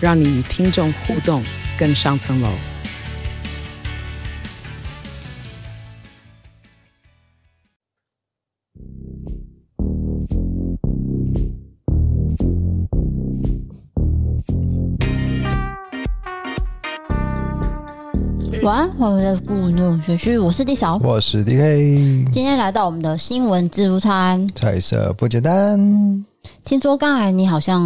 让你与听众互动更上层楼。晚安，我们的故弄玄虚，我是 D 嫂，我是 DK，今天来到我们的新闻自助餐，菜色不简单。听说刚才你好像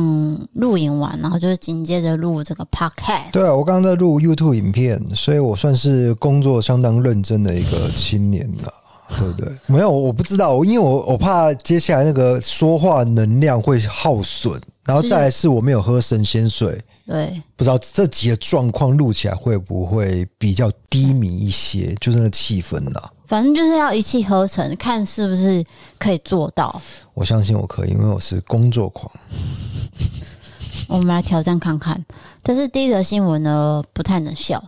录影完，然后就是紧接着录这个 podcast。对啊，我刚刚在录 YouTube 影片，所以我算是工作相当认真的一个青年了，对不对？没有，我不知道，因为我我怕接下来那个说话能量会耗损，然后再来是我没有喝神仙水。对，不知道这几个状况录起来会不会比较低迷一些，就是那个气氛呐。反正就是要一气呵成，看是不是可以做到。我相信我可以，因为我是工作狂。我们来挑战看看，但是第一则新闻呢，不太能笑。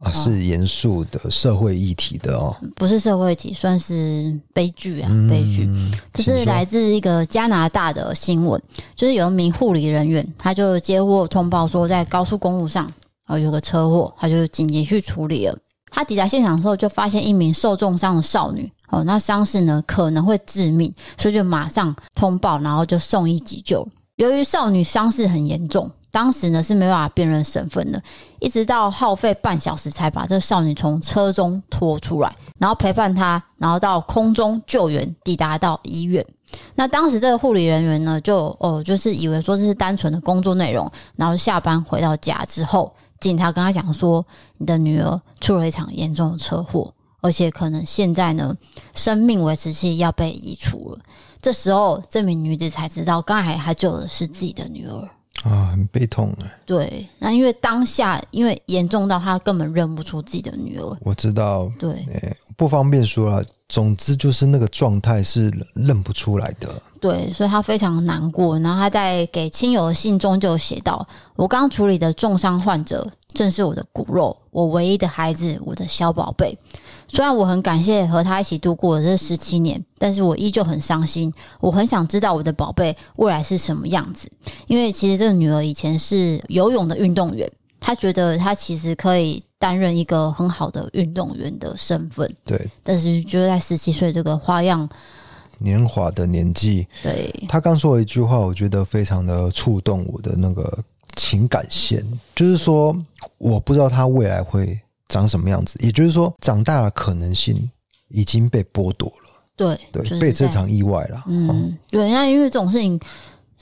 啊，是严肃的社会议题的哦，不是社会议题，算是悲剧啊，悲剧。这是来自一个加拿大的新闻，就是有一名护理人员，他就接获通报说，在高速公路上哦有个车祸，他就紧急去处理了。他抵达现场的时候，就发现一名受重伤的少女哦，那伤势呢可能会致命，所以就马上通报，然后就送医急救。由于少女伤势很严重。当时呢是没办法辨认身份的，一直到耗费半小时才把这个少女从车中拖出来，然后陪伴她，然后到空中救援，抵达到医院。那当时这个护理人员呢，就哦就是以为说这是单纯的工作内容，然后下班回到家之后，警察跟他讲说，你的女儿出了一场严重的车祸，而且可能现在呢生命维持器要被移除了。这时候这名女子才知道，刚才还救的是自己的女儿。啊，很悲痛哎。对，那因为当下因为严重到他根本认不出自己的女儿。我知道，对，欸，不方便说了。总之就是那个状态是认不出来的。对，所以他非常难过。然后他在给亲友的信中就写道：“我刚处理的重伤患者正是我的骨肉，我唯一的孩子，我的小宝贝。”虽然我很感谢和他一起度过这十七年，但是我依旧很伤心。我很想知道我的宝贝未来是什么样子，因为其实这个女儿以前是游泳的运动员，她觉得她其实可以担任一个很好的运动员的身份。对，但是觉得在十七岁这个花样年华的年纪，对，他刚说了一句话，我觉得非常的触动我的那个情感线，就是说我不知道他未来会。长什么样子？也就是说，长大的可能性已经被剥夺了。对对，就是、被这场意外了。嗯，嗯对，那因为这种事情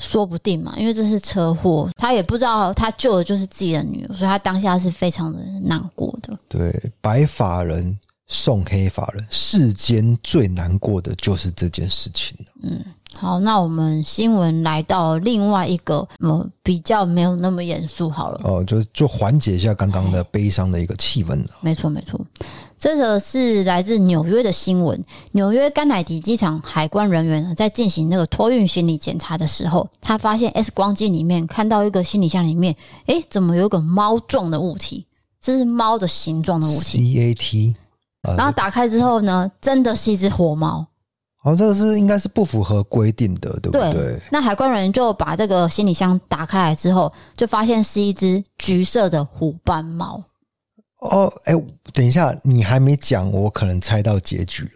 说不定嘛，因为这是车祸，他也不知道他救的就是自己的女儿，所以他当下是非常的难过的。对，白发人送黑发人，世间最难过的就是这件事情。嗯。好，那我们新闻来到另外一个，嗯，比较没有那么严肃。好了，哦，就就缓解一下刚刚的悲伤的一个气氛了。没错，没错，这个是来自纽约的新闻。纽约甘乃迪机场海关人员，在进行那个托运行李检查的时候，他发现 X 光机里面看到一个行李箱里面，诶，怎么有个猫状的物体？这是猫的形状的物体，CAT。然后打开之后呢，真的是一只活猫。哦，这个是应该是不符合规定的，对不对？对。那海关人就把这个行李箱打开来之后，就发现是一只橘色的虎斑猫。哦，哎，等一下，你还没讲，我可能猜到结局了。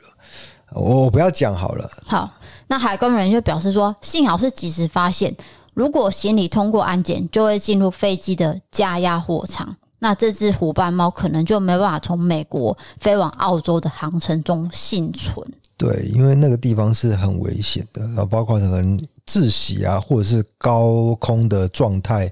我不要讲好了。好，那海关人员就表示说，幸好是及时发现，如果行李通过安检，就会进入飞机的加压货舱，那这只虎斑猫可能就没办法从美国飞往澳洲的航程中幸存。对，因为那个地方是很危险的，然后包括可能窒息啊，或者是高空的状态，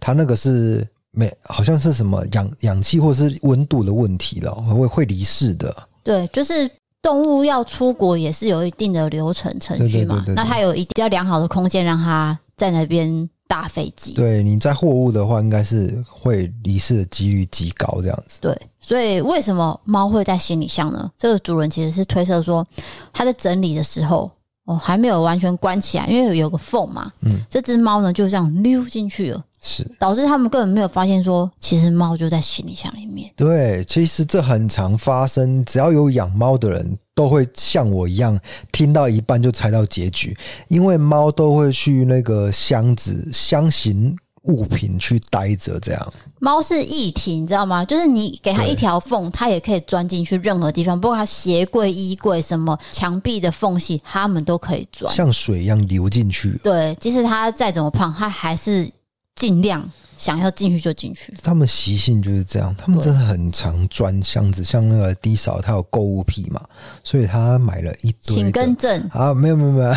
它那个是没好像是什么氧氧气或者是温度的问题了，会会离世的。对，就是动物要出国也是有一定的流程程序嘛，对对对对对，那它有一比较良好的空间让它在那边搭飞机。对，你在货物的话，应该是会离世的几率极高，这样子。对，所以为什么猫会在行李箱呢？这个主人其实是推测说，他在整理的时候，哦，还没有完全关起来，因为有，有个缝嘛。嗯，这只猫呢就这样溜进去了。是导致他们根本没有发现说，其实猫就在行李箱里面。对，其实这很常发生，只要有养猫的人都会像我一样，听到一半就猜到结局，因为猫都会去那个箱子箱型物品去待着，这样。猫是一体，你知道吗？就是你给它一条缝，它也可以钻进去任何地方，包括它鞋柜、衣柜、什么墙壁的缝隙，它们都可以钻，像水一样流进去。对，即使它再怎么胖，它还是。尽量想要进去就进去，他们习性就是这样。他们真的很常钻箱子，像那个低嫂，他有购物癖嘛，所以他买了一堆。请更正啊，没有没有没有，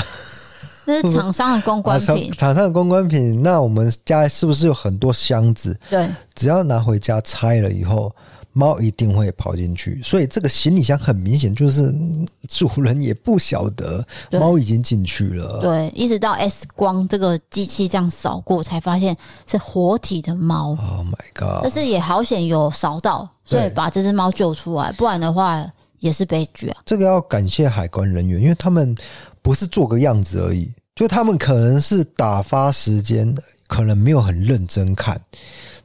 那是 厂商的公关品。厂商的公关品，那我们家是不是有很多箱子？对，只要拿回家拆了以后。猫一定会跑进去，所以这个行李箱很明显就是主人也不晓得猫已经进去了。对，一直到 X 光这个机器这样扫过，才发现是活体的猫。Oh my god！但是也好险有扫到，所以把这只猫救出来，不然的话也是悲剧啊。这个要感谢海关人员，因为他们不是做个样子而已，就他们可能是打发时间，可能没有很认真看。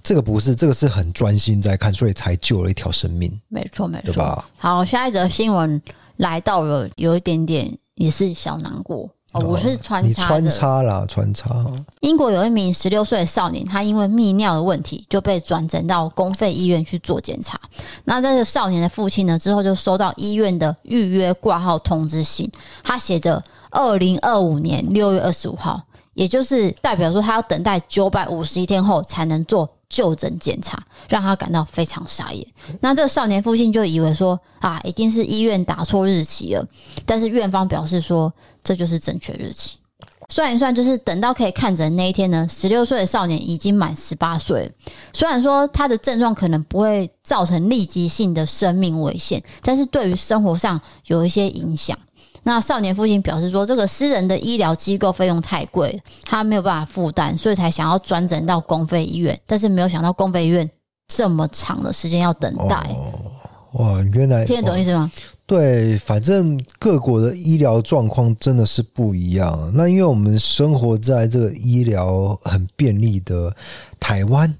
这个不是，这个是很专心在看，所以才救了一条生命。没错，没错，对吧？好，下一则新闻来到了，有一点点也是小难过哦。我是穿插，你穿插啦，穿插。英国有一名十六岁的少年，他因为泌尿的问题就被转诊到公费医院去做检查。那这个少年的父亲呢，之后就收到医院的预约挂号通知信，他写着二零二五年六月二十五号，也就是代表说他要等待九百五十一天后才能做。就诊检查让他感到非常傻眼。那这个少年父亲就以为说啊，一定是医院打错日期了。但是院方表示说，这就是正确日期。算一算，就是等到可以看诊那一天呢，十六岁的少年已经满十八岁了。虽然说他的症状可能不会造成立即性的生命危险，但是对于生活上有一些影响。那少年父亲表示说，这个私人的医疗机构费用太贵，他没有办法负担，所以才想要转诊到公费医院。但是没有想到公费医院这么长的时间要等待。哦，哇，原来听得懂意思吗？对，反正各国的医疗状况真的是不一样。那因为我们生活在这个医疗很便利的台湾。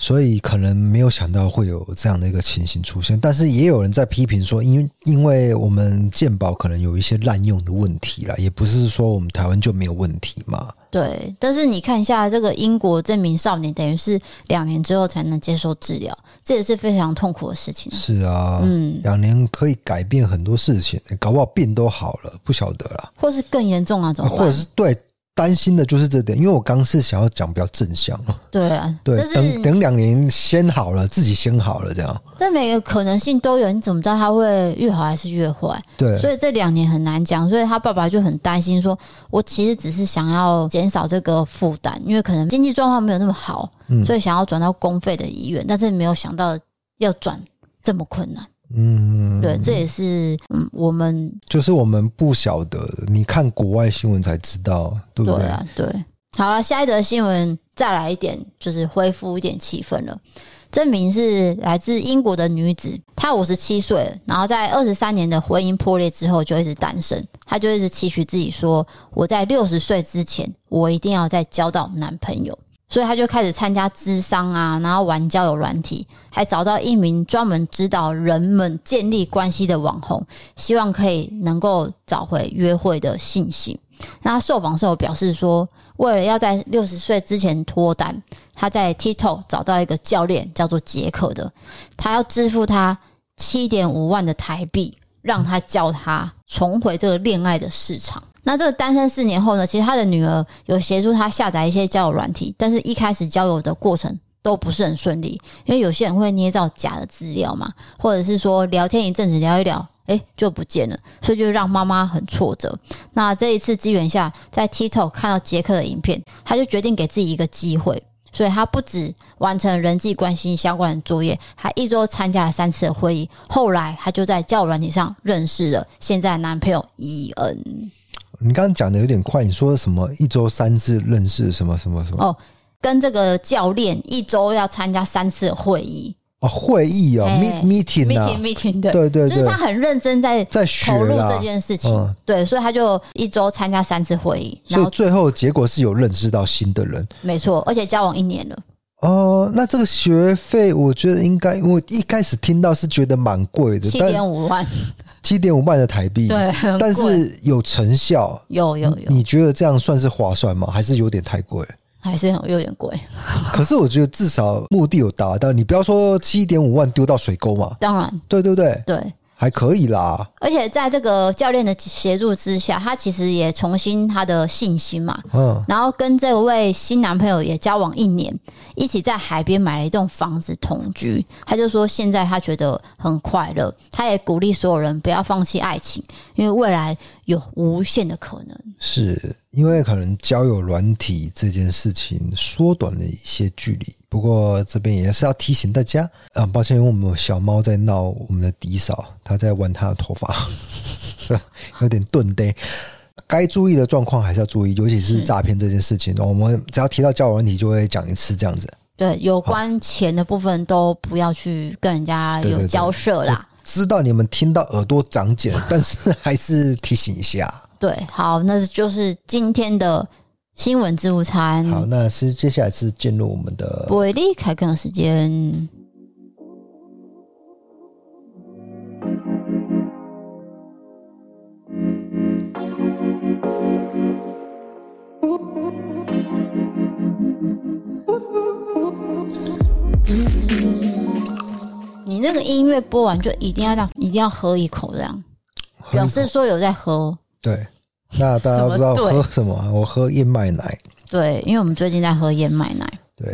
所以可能没有想到会有这样的一个情形出现，但是也有人在批评说，因为因为我们健保可能有一些滥用的问题啦，也不是说我们台湾就没有问题嘛。对，但是你看一下这个英国这名少年，等于是两年之后才能接受治疗，这也是非常痛苦的事情。是啊，嗯，两年可以改变很多事情，搞不好病都好了，不晓得啦，或是更严重啊，怎么办？或者是对。担心的就是这点，因为我刚是想要讲比较正向。对啊，对，等等两年先好了，自己先好了这样。但每个可能性都有，你怎么知道他会越好还是越坏？对，所以这两年很难讲。所以他爸爸就很担心，说我其实只是想要减少这个负担，因为可能经济状况没有那么好，所以想要转到公费的医院，但是没有想到要转这么困难。嗯，对，这也是嗯，我们就是我们不晓得，你看国外新闻才知道，对不对？对啊，对。好了，下一则新闻再来一点，就是恢复一点气氛了。这名是来自英国的女子，她五十七岁，然后在二十三年的婚姻破裂之后就一直单身，她就一直期许自己说：“我在六十岁之前，我一定要再交到男朋友。”所以他就开始参加咨商啊，然后玩交友软体，还找到一名专门指导人们建立关系的网红，希望可以能够找回约会的信心。那受访时候表示说，为了要在六十岁之前脱单，他在 TikTok 找到一个教练，叫做杰克的，他要支付他七点五万的台币，让他教他重回这个恋爱的市场。那这个单身四年后呢，其实他的女儿有协助他下载一些交友软体，但是一开始交友的过程都不是很顺利，因为有些人会捏造假的资料嘛，或者是说聊天一阵子聊一聊，哎，就不见了，所以就让妈妈很挫折。那这一次机缘下，在 TikTok 看到杰克的影片，他就决定给自己一个机会，所以他不止完成人际关系相关的作业，还一周参加了三次的会议。后来他就在交友软体上认识了现在男朋友伊恩。你刚刚讲的有点快，你说什么一周三次认识什么什么什么？哦，跟这个教练一周要参加三次会议。哦，会议哦，meeting 啊，meeting，对。对对，就是他很认真在在投入这件事情，嗯、对，所以他就一周参加三次会议，所以最后结果是有认识到新的人，没错，而且交往一年了。哦，那这个学费，我觉得应该，我一开始听到是觉得蛮贵的，七点五万，七点五万的台币，对，但是有成效，有有有，你觉得这样算是划算吗？还是有点太贵？还是有点贵，可是我觉得至少目的有达到。你不要说七点五万丢到水沟嘛，当然，对对对对。还可以啦，而且在这个教练的协助之下，他其实也重新他的信心嘛。嗯，然后跟这位新男朋友也交往一年，一起在海边买了一栋房子同居。他就说现在他觉得很快乐，他也鼓励所有人不要放弃爱情，因为未来有无限的可能。是因为可能交友软体这件事情缩短了一些距离。不过这边也是要提醒大家啊，抱歉，因为我们小猫在闹我们的迪嫂，它在玩它的头发，有点钝呆。该注意的状况还是要注意，尤其是诈骗这件事情。我们只要提到交友问题，就会讲一次这样子。对，有关钱的部分都不要去跟人家有交涉啦。知道你们听到耳朵长茧，但是还是提醒一下。对，好，那就是今天的。新闻自助餐。好，那是接下来是进入我们的不会离开的时间。你那个音乐播完就一定要这样，一定要喝一口，这样表示说有在喝。对。那大家都知道喝什么？我喝燕麦奶。对，因为我们最近在喝燕麦奶。对，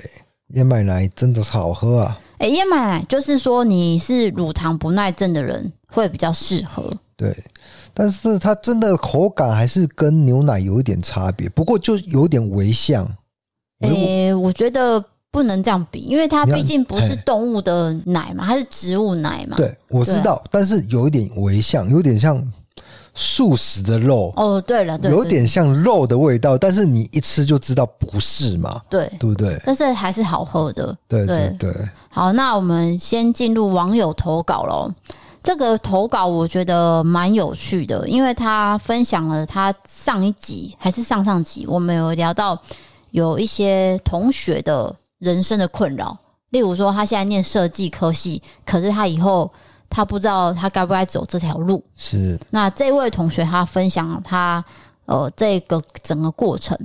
燕麦奶真的是好喝啊！哎、欸，燕麦奶就是说你是乳糖不耐症的人会比较适合。对，但是它真的口感还是跟牛奶有一点差别，不过就有点微像。哎、欸，我觉得不能这样比，因为它毕竟不是动物的奶嘛，它是植物奶嘛。对，我知道，但是有一点微像，有点像。素食的肉哦，对了，对，有点像肉的味道，但是你一吃就知道不是嘛，对，对不对？但是还是好喝的，对对对。好，那我们先进入网友投稿喽。这个投稿我觉得蛮有趣的，因为他分享了他上一集还是上上集，我们有聊到有一些同学的人生的困扰，例如说他现在念设计科系，可是他以后。他不知道他该不该走这条路。是。那这位同学他分享了他呃这个整个过程。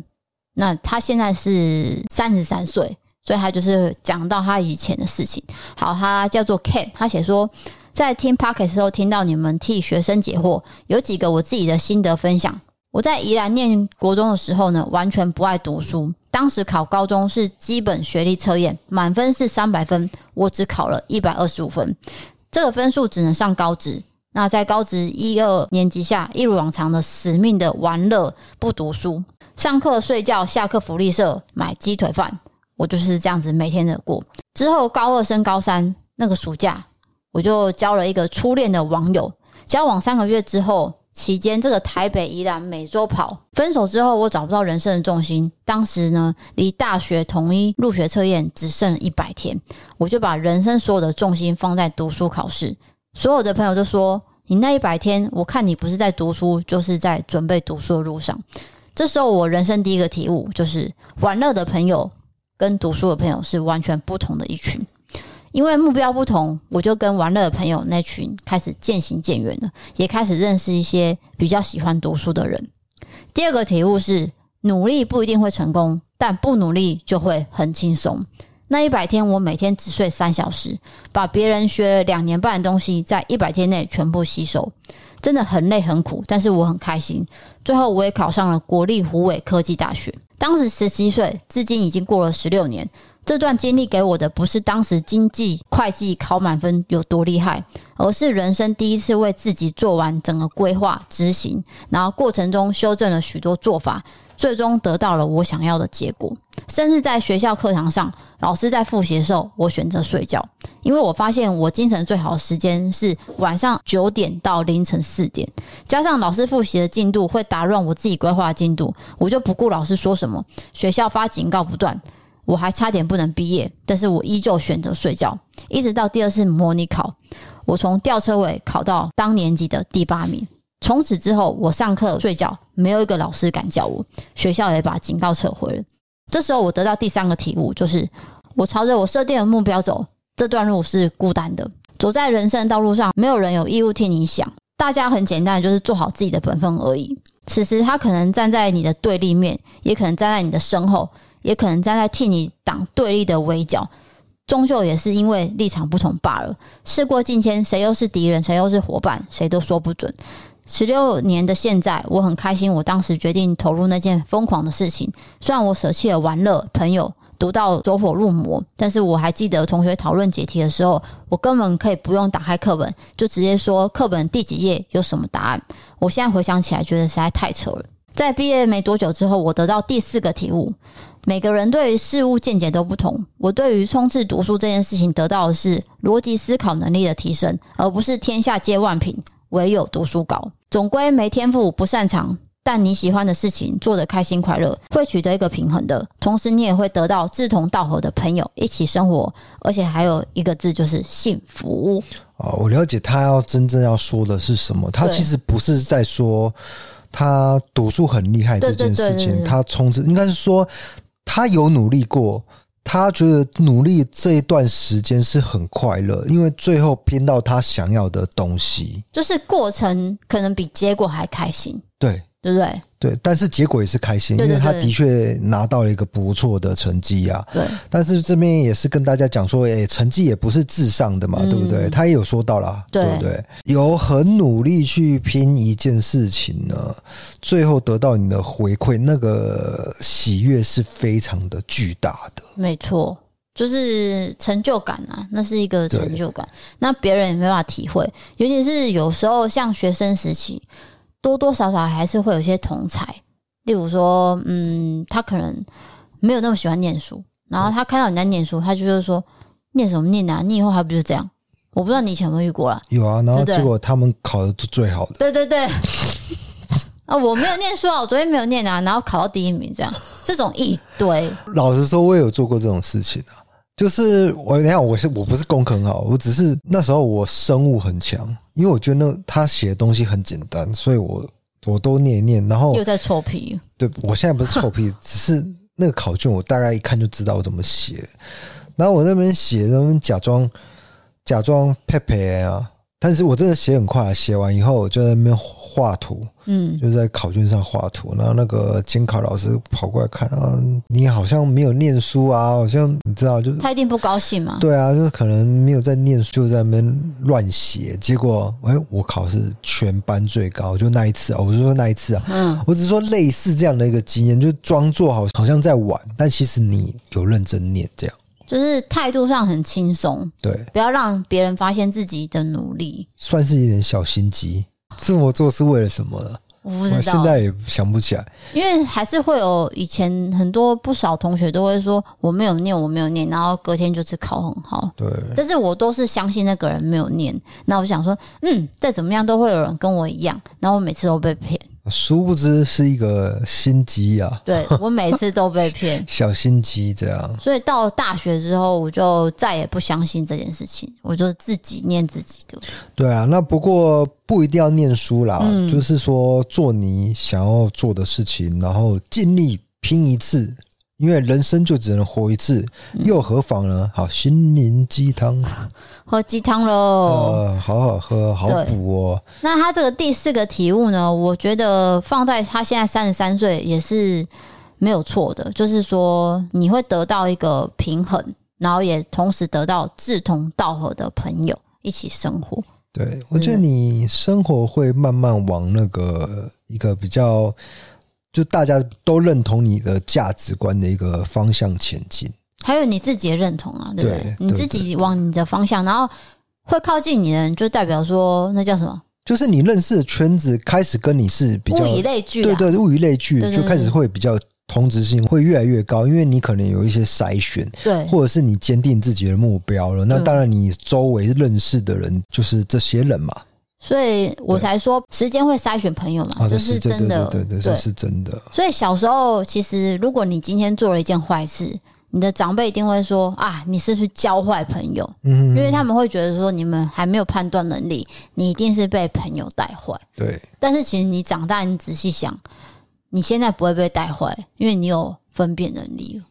那他现在是三十三岁，所以他就是讲到他以前的事情。好，他叫做 Ken，他写说在听 Podcast 的时候听到你们替学生解惑，有几个我自己的心得分享。我在宜兰念国中的时候呢，完全不爱读书。当时考高中是基本学历测验，满分是三百分，我只考了一百二十五分。这个分数只能上高职。那在高职一二年级下，一如往常的死命的玩乐，不读书，上课睡觉，下课福利社买鸡腿饭。我就是这样子每天的过。之后高二升高三那个暑假，我就交了一个初恋的网友。交往三个月之后。期间，这个台北宜兰每周跑。分手之后，我找不到人生的重心。当时呢，离大学统一入学测验只剩一百天，我就把人生所有的重心放在读书考试。所有的朋友都说：“你那一百天，我看你不是在读书，就是在准备读书的路上。”这时候，我人生第一个体悟就是，玩乐的朋友跟读书的朋友是完全不同的一群。因为目标不同，我就跟玩乐的朋友那群开始渐行渐远了，也开始认识一些比较喜欢读书的人。第二个体悟是，努力不一定会成功，但不努力就会很轻松。那一百天，我每天只睡三小时，把别人学了两年半的东西，在一百天内全部吸收，真的很累很苦，但是我很开心。最后，我也考上了国立湖尾科技大学，当时十七岁，至今已经过了十六年。这段经历给我的不是当时经济会计考满分有多厉害，而是人生第一次为自己做完整个规划执行，然后过程中修正了许多做法，最终得到了我想要的结果。甚至在学校课堂上，老师在复习的时候，我选择睡觉，因为我发现我精神最好的时间是晚上九点到凌晨四点，加上老师复习的进度会打乱我自己规划的进度，我就不顾老师说什么，学校发警告不断，我还差点不能毕业，但是我依旧选择睡觉，一直到第二次模拟考，我从吊车尾考到当年级的第八名。从此之后，我上课睡觉，没有一个老师敢叫我，学校也把警告撤回了。这时候，我得到第三个体悟，就是我朝着我设定的目标走，这段路是孤单的。走在人生的道路上，没有人有义务替你想，大家很简单，就是做好自己的本分而已。此时，他可能站在你的对立面，也可能站在你的身后，也可能站在替你挡对立的围剿，终究也是因为立场不同罢了。事过境迁，谁又是敌人，谁又是伙伴，谁都说不准。十六年的现在，我很开心。我当时决定投入那件疯狂的事情，虽然我舍弃了玩乐、朋友，读到走火入魔，但是我还记得同学讨论解题的时候，我根本可以不用打开课本，就直接说课本第几页有什么答案。我现在回想起来，觉得实在太扯了。在毕业没多久之后，我得到第四个体悟：每个人对于事物见解都不同。我对于冲刺读书这件事情，得到的是逻辑思考能力的提升，而不是天下皆万品，唯有读书高。总归没天赋不擅长，但你喜欢的事情做得开心快乐，会取得一个平衡的。同时，你也会得到志同道合的朋友一起生活，而且还有一个字就是幸福。哦，我了解他要真正要说的是什么。他其实不是在说他赌术很厉害这件事情，他充值应该是说他有努力过。他觉得努力这一段时间是很快乐，因为最后拼到他想要的东西，就是过程可能比结果还开心。对。对不对？对，但是结果也是开心，因为他的确拿到了一个不错的成绩啊。对，但是这边也是跟大家讲说，哎，成绩也不是至上的嘛，对不对？他也有说到啦，对不对？有很努力去拼一件事情呢，最后得到你的回馈，那个喜悦是非常的巨大的。没错，就是成就感啊，那是一个成就感，那别人也没办法体会，尤其是有时候像学生时期。多多少少还是会有些同才，例如说，嗯，他可能没有那么喜欢念书，然后他看到你在念书，他就是说，念什么念啊？你以后还不是这样？我不知道你以前有没有遇过啦。有啊，然后结果他们考的是最好的。对对对。啊，我没有念书啊，我昨天没有念啊，然后考到第一名，这样这种一堆。老实说，我也有做过这种事情啊。就是我，你看，我是我不是功课很好，我只是那时候我生物很强，因为我觉得那他写的东西很简单，所以我我都念一念，然后又在臭屁。对，我现在不是臭屁，只是那个考卷我大概一看就知道我怎么写，然后我那边写，那边假装假装佩佩啊。但是我真的写很快，写完以后我就在那边画图，嗯，就在考卷上画图。然后那个监考老师跑过来看啊，你好像没有念书啊，好像你知道，就他一定不高兴嘛。对啊，就是可能没有在念书，就在那边乱写。结果哎，我考试全班最高，就那一次啊，我就说那一次啊，嗯，我只是说类似这样的一个经验，就装作好好像在玩，但其实你有认真念这样。就是态度上很轻松，对，不要让别人发现自己的努力，算是一点小心机。这么做是为了什么呢？我不知道，现在也想不起来。因为还是会有以前很多不少同学都会说我没有念，我没有念，然后隔天就是考很好。对，但是我都是相信那个人没有念。那我想说，嗯，再怎么样都会有人跟我一样。然后我每次都被骗。殊不知是一个心机啊！对，我每次都被骗，小心机这样。所以到大学之后，我就再也不相信这件事情，我就自己念自己的。对啊，那不过不一定要念书啦，嗯、就是说做你想要做的事情，然后尽力拼一次。因为人生就只能活一次，又何妨呢？好，心灵鸡汤，喝鸡汤喽！呃，好好喝，好补哦。那他这个第四个体悟呢？我觉得放在他现在三十三岁也是没有错的，就是说你会得到一个平衡，然后也同时得到志同道合的朋友一起生活。对，我觉得你生活会慢慢往那个一个比较。就大家都认同你的价值观的一个方向前进，还有你自己的认同啊，对不对？对，你自己往你的方向，然后会靠近你的人，就代表说那叫什么？就是你认识的圈子开始跟你是比较物以类聚，对对，物以类聚，就开始会比较同质性会越来越高，因为你可能有一些筛选，对，或者是你坚定自己的目标了。那当然，你周围认识的人就是这些人嘛。所以我才说，时间会筛选朋友嘛，这是真的，对对对，是真的。所以小时候，其实如果你今天做了一件坏事，你的长辈一定会说啊，你是不是交坏朋友？嗯，因为他们会觉得说你们还没有判断能力，你一定是被朋友带坏。对。但是其实你长大，你仔细想，你现在不会被带坏，因为你有分辨能力。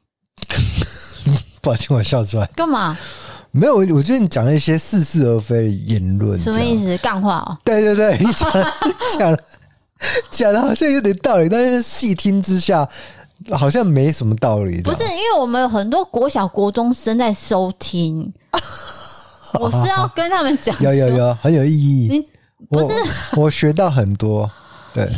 抱歉，我笑出来。干嘛？没有，我觉得你讲了一些似是而非的言论，什么意思？干话哦？对对对，你讲讲讲的好像有点道理，但是细听之下好像没什么道理。不是，因为我们有很多国小、国中生在收听，我是要跟他们讲，有有有，很有意义。不是我，我学到很多。对，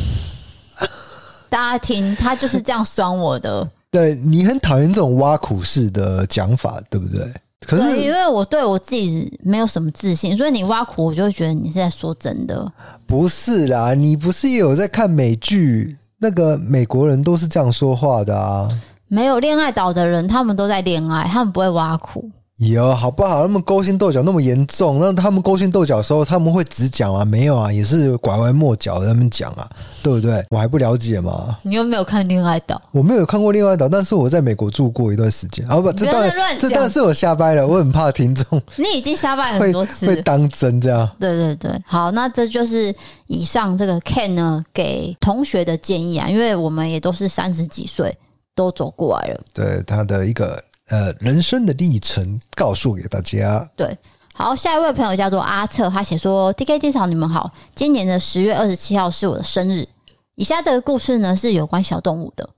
大家听，他就是这样酸我的。对，你很讨厌这种挖苦式的讲法，对不对？可是，因为我对我自己没有什么自信，所以你挖苦我就会觉得你是在说真的。不是啦，你不是也有在看美剧？那个美国人都是这样说话的啊。没有恋爱岛的人，他们都在恋爱，他们不会挖苦。有好不好？他们勾心斗角那么严重，那他们勾心斗角的时候，他们会直讲啊？没有啊，也是拐弯抹角的他们讲啊，对不对？我还不了解嘛？你有没有看《恋爱岛》？我没有看过《恋爱岛》，但是我在美国住过一段时间。啊不，这段这段是我瞎掰了，我很怕听众。你已经瞎掰很多次，会当真这样？对对对，好，那这就是以上这个 Ken 呢给同学的建议啊，因为我们也都是三十几岁，都走过来了。对他的一个。呃，人生的历程告诉给大家。对，好，下一位朋友叫做阿策，他写说：“D K D 嫂，你们好，今年的十月二十七号是我的生日。以下这个故事呢是有关小动物的。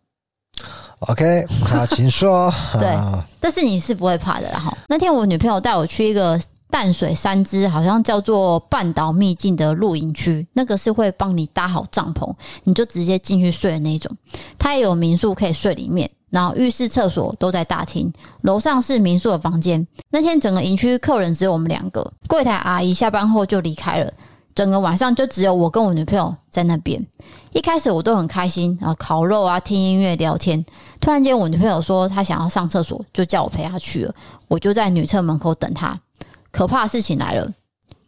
OK，好，请说。对，但是你是不会怕的啦。哈，那天我女朋友带我去一个淡水三芝，好像叫做半岛秘境的露营区，那个是会帮你搭好帐篷，你就直接进去睡的那种。它也有民宿可以睡里面。”然后浴室、厕所都在大厅，楼上是民宿的房间。那天整个营区客人只有我们两个，柜台阿姨下班后就离开了，整个晚上就只有我跟我女朋友在那边。一开始我都很开心啊，烤肉啊，听音乐、聊天。突然间，我女朋友说她想要上厕所，就叫我陪她去了。我就在女厕门口等她。可怕的事情来了，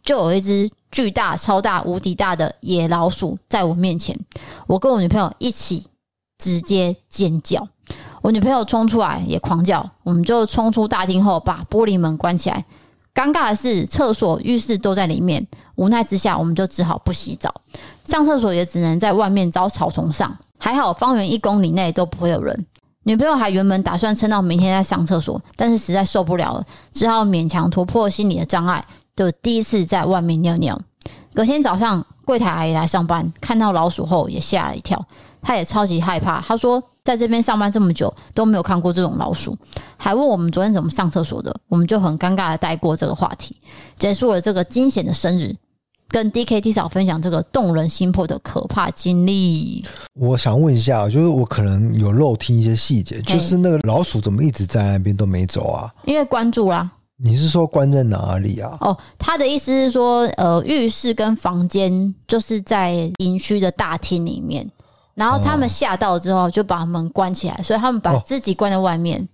就有一只巨大、超大、无敌大的野老鼠在我面前，我跟我女朋友一起直接尖叫。我女朋友冲出来也狂叫，我们就冲出大厅后把玻璃门关起来。尴尬的是，厕所、浴室都在里面，无奈之下，我们就只好不洗澡，上厕所也只能在外面找草丛上。还好，方圆一公里内都不会有人。女朋友还原本打算撑到明天再上厕所，但是实在受不了了，只好勉强突破心理的障碍，就第一次在外面尿尿。隔天早上，柜台阿姨来上班，看到老鼠后也吓了一跳，她也超级害怕。她说。在这边上班这么久都没有看过这种老鼠，还问我们昨天怎么上厕所的，我们就很尴尬的带过这个话题，结束了这个惊险的生日，跟 DKT 嫂分享这个动人心魄的可怕经历。我想问一下，就是我可能有漏听一些细节，就是那个老鼠怎么一直在那边都没走啊？因为关注啦。你是说关在哪里啊？哦，他的意思是说，呃，浴室跟房间就是在营区的大厅里面。然后他们吓到之后就把门关起来，所以他们把自己关在外面。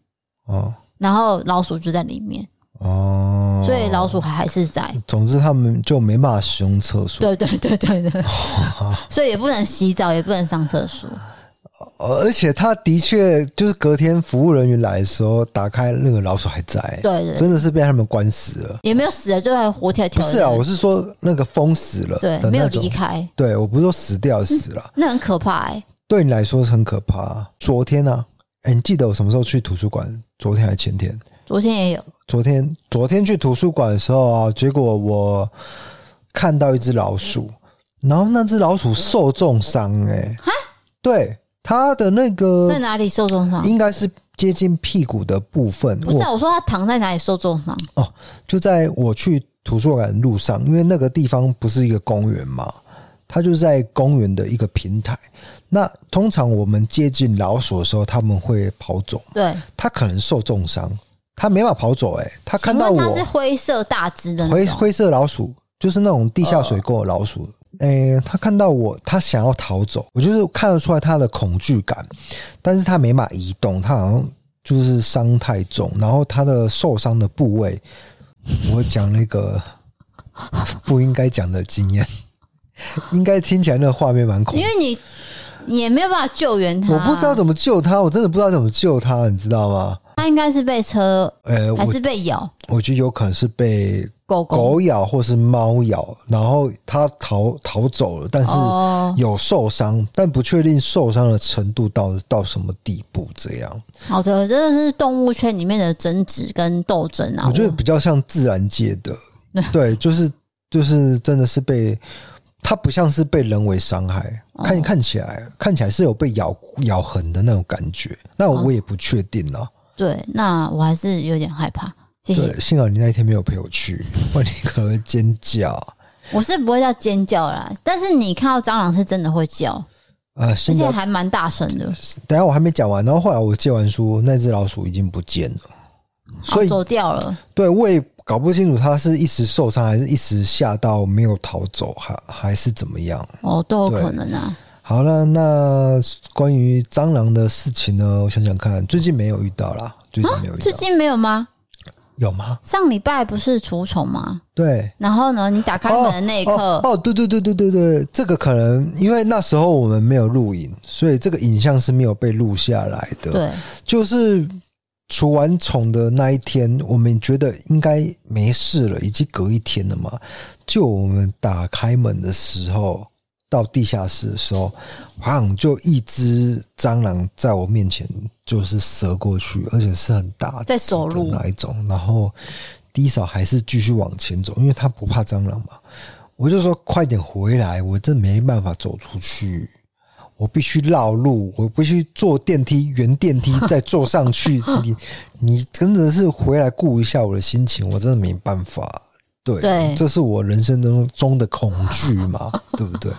哦，然后老鼠就在里面。哦，所以老鼠还还是在。总之他们就没办法使用厕所。对对对对对。所以也不能洗澡，也不能上厕所。而且他的确就是隔天服务人员来的时候，打开那个老鼠还在。对对，真的是被他们关死了。也没有死了，就还活跳跳。不是啊，我是说那个封死了，对，没有离开。对，我不是说死掉死了，那很可怕哎。对你来说是很可怕。昨天呢？哎，你记得我什么时候去图书馆？昨天还是前天？昨天也有。昨天，昨天去图书馆的时候啊，结果我看到一只老鼠，然后那只老鼠受重伤。哎，哈？对。他的那个在哪里受重伤？应该是接近屁股的部分。不是啊，我说他躺在哪里受重伤？哦，就在我去图书馆的路上，因为那个地方不是一个公园嘛，它就在公园的一个平台。那通常我们接近老鼠的时候，他们会跑走。对，他可能受重伤，他没法跑走。哎，他看到我，他是灰色大只的灰灰色老鼠，就是那种地下水沟的老鼠。诶，他看到我，他想要逃走，我就是看得出来他的恐惧感，但是他没法移动，他好像就是伤太重，然后他的受伤的部位，我讲那个不应该讲的经验，应该听起来那个画面蛮恐怖，因为你。也没有办法救援他，我不知道怎么救他，我真的不知道怎么救他，你知道吗？他应该是被车，呃，还是被咬？我，我觉得有可能是被狗狗咬，或是猫咬，然后它逃逃走了，但是有受伤，哦、但不确定受伤的程度到到什么地步。这样，好的，这个是动物圈里面的争执跟斗争啊。我觉得比较像自然界的，对，就是就是真的是被。它不像是被人为伤害，看看起来看起来是有被咬咬痕的那种感觉，那我也不确定呢、哦。对，那我还是有点害怕。谢谢。对，幸好你那一天没有陪我去，不然你可能会尖叫。我是不会叫尖叫啦，但是你看到蟑螂是真的会叫啊，而且还蛮大声的。等下我还没讲完，然后后来我借完书，那只老鼠已经不见了，所以、哦、走掉了。对，我也。搞不清楚它是一时受伤，还是一时吓到没有逃走，还还是怎么样？哦，都有可能啊。好了，那关于蟑螂的事情呢？我想想看，最近没有遇到啦。最近没有遇到。最近没有吗？有吗？上礼拜不是除虫吗？对。然后呢？你打开门的那一刻，哦，哦，对对对对对对，这个可能因为那时候我们没有录影，所以这个影像是没有被录下来的。对，就是。除完虫的那一天，我们觉得应该没事了，已经隔一天了嘛。就我们打开门的时候，到地下室的时候，好像就一只蟑螂在我面前就是折过去，而且是很大在走路那一种。然后低嫂还是继续往前走，因为他不怕蟑螂嘛。我就说快点回来，我真没办法走出去。我必须绕路，我必须坐电梯，原电梯 再坐上去。你你真的是回来顾一下我的心情，我真的没办法。对，对这是我人生中中的恐惧嘛，对不对？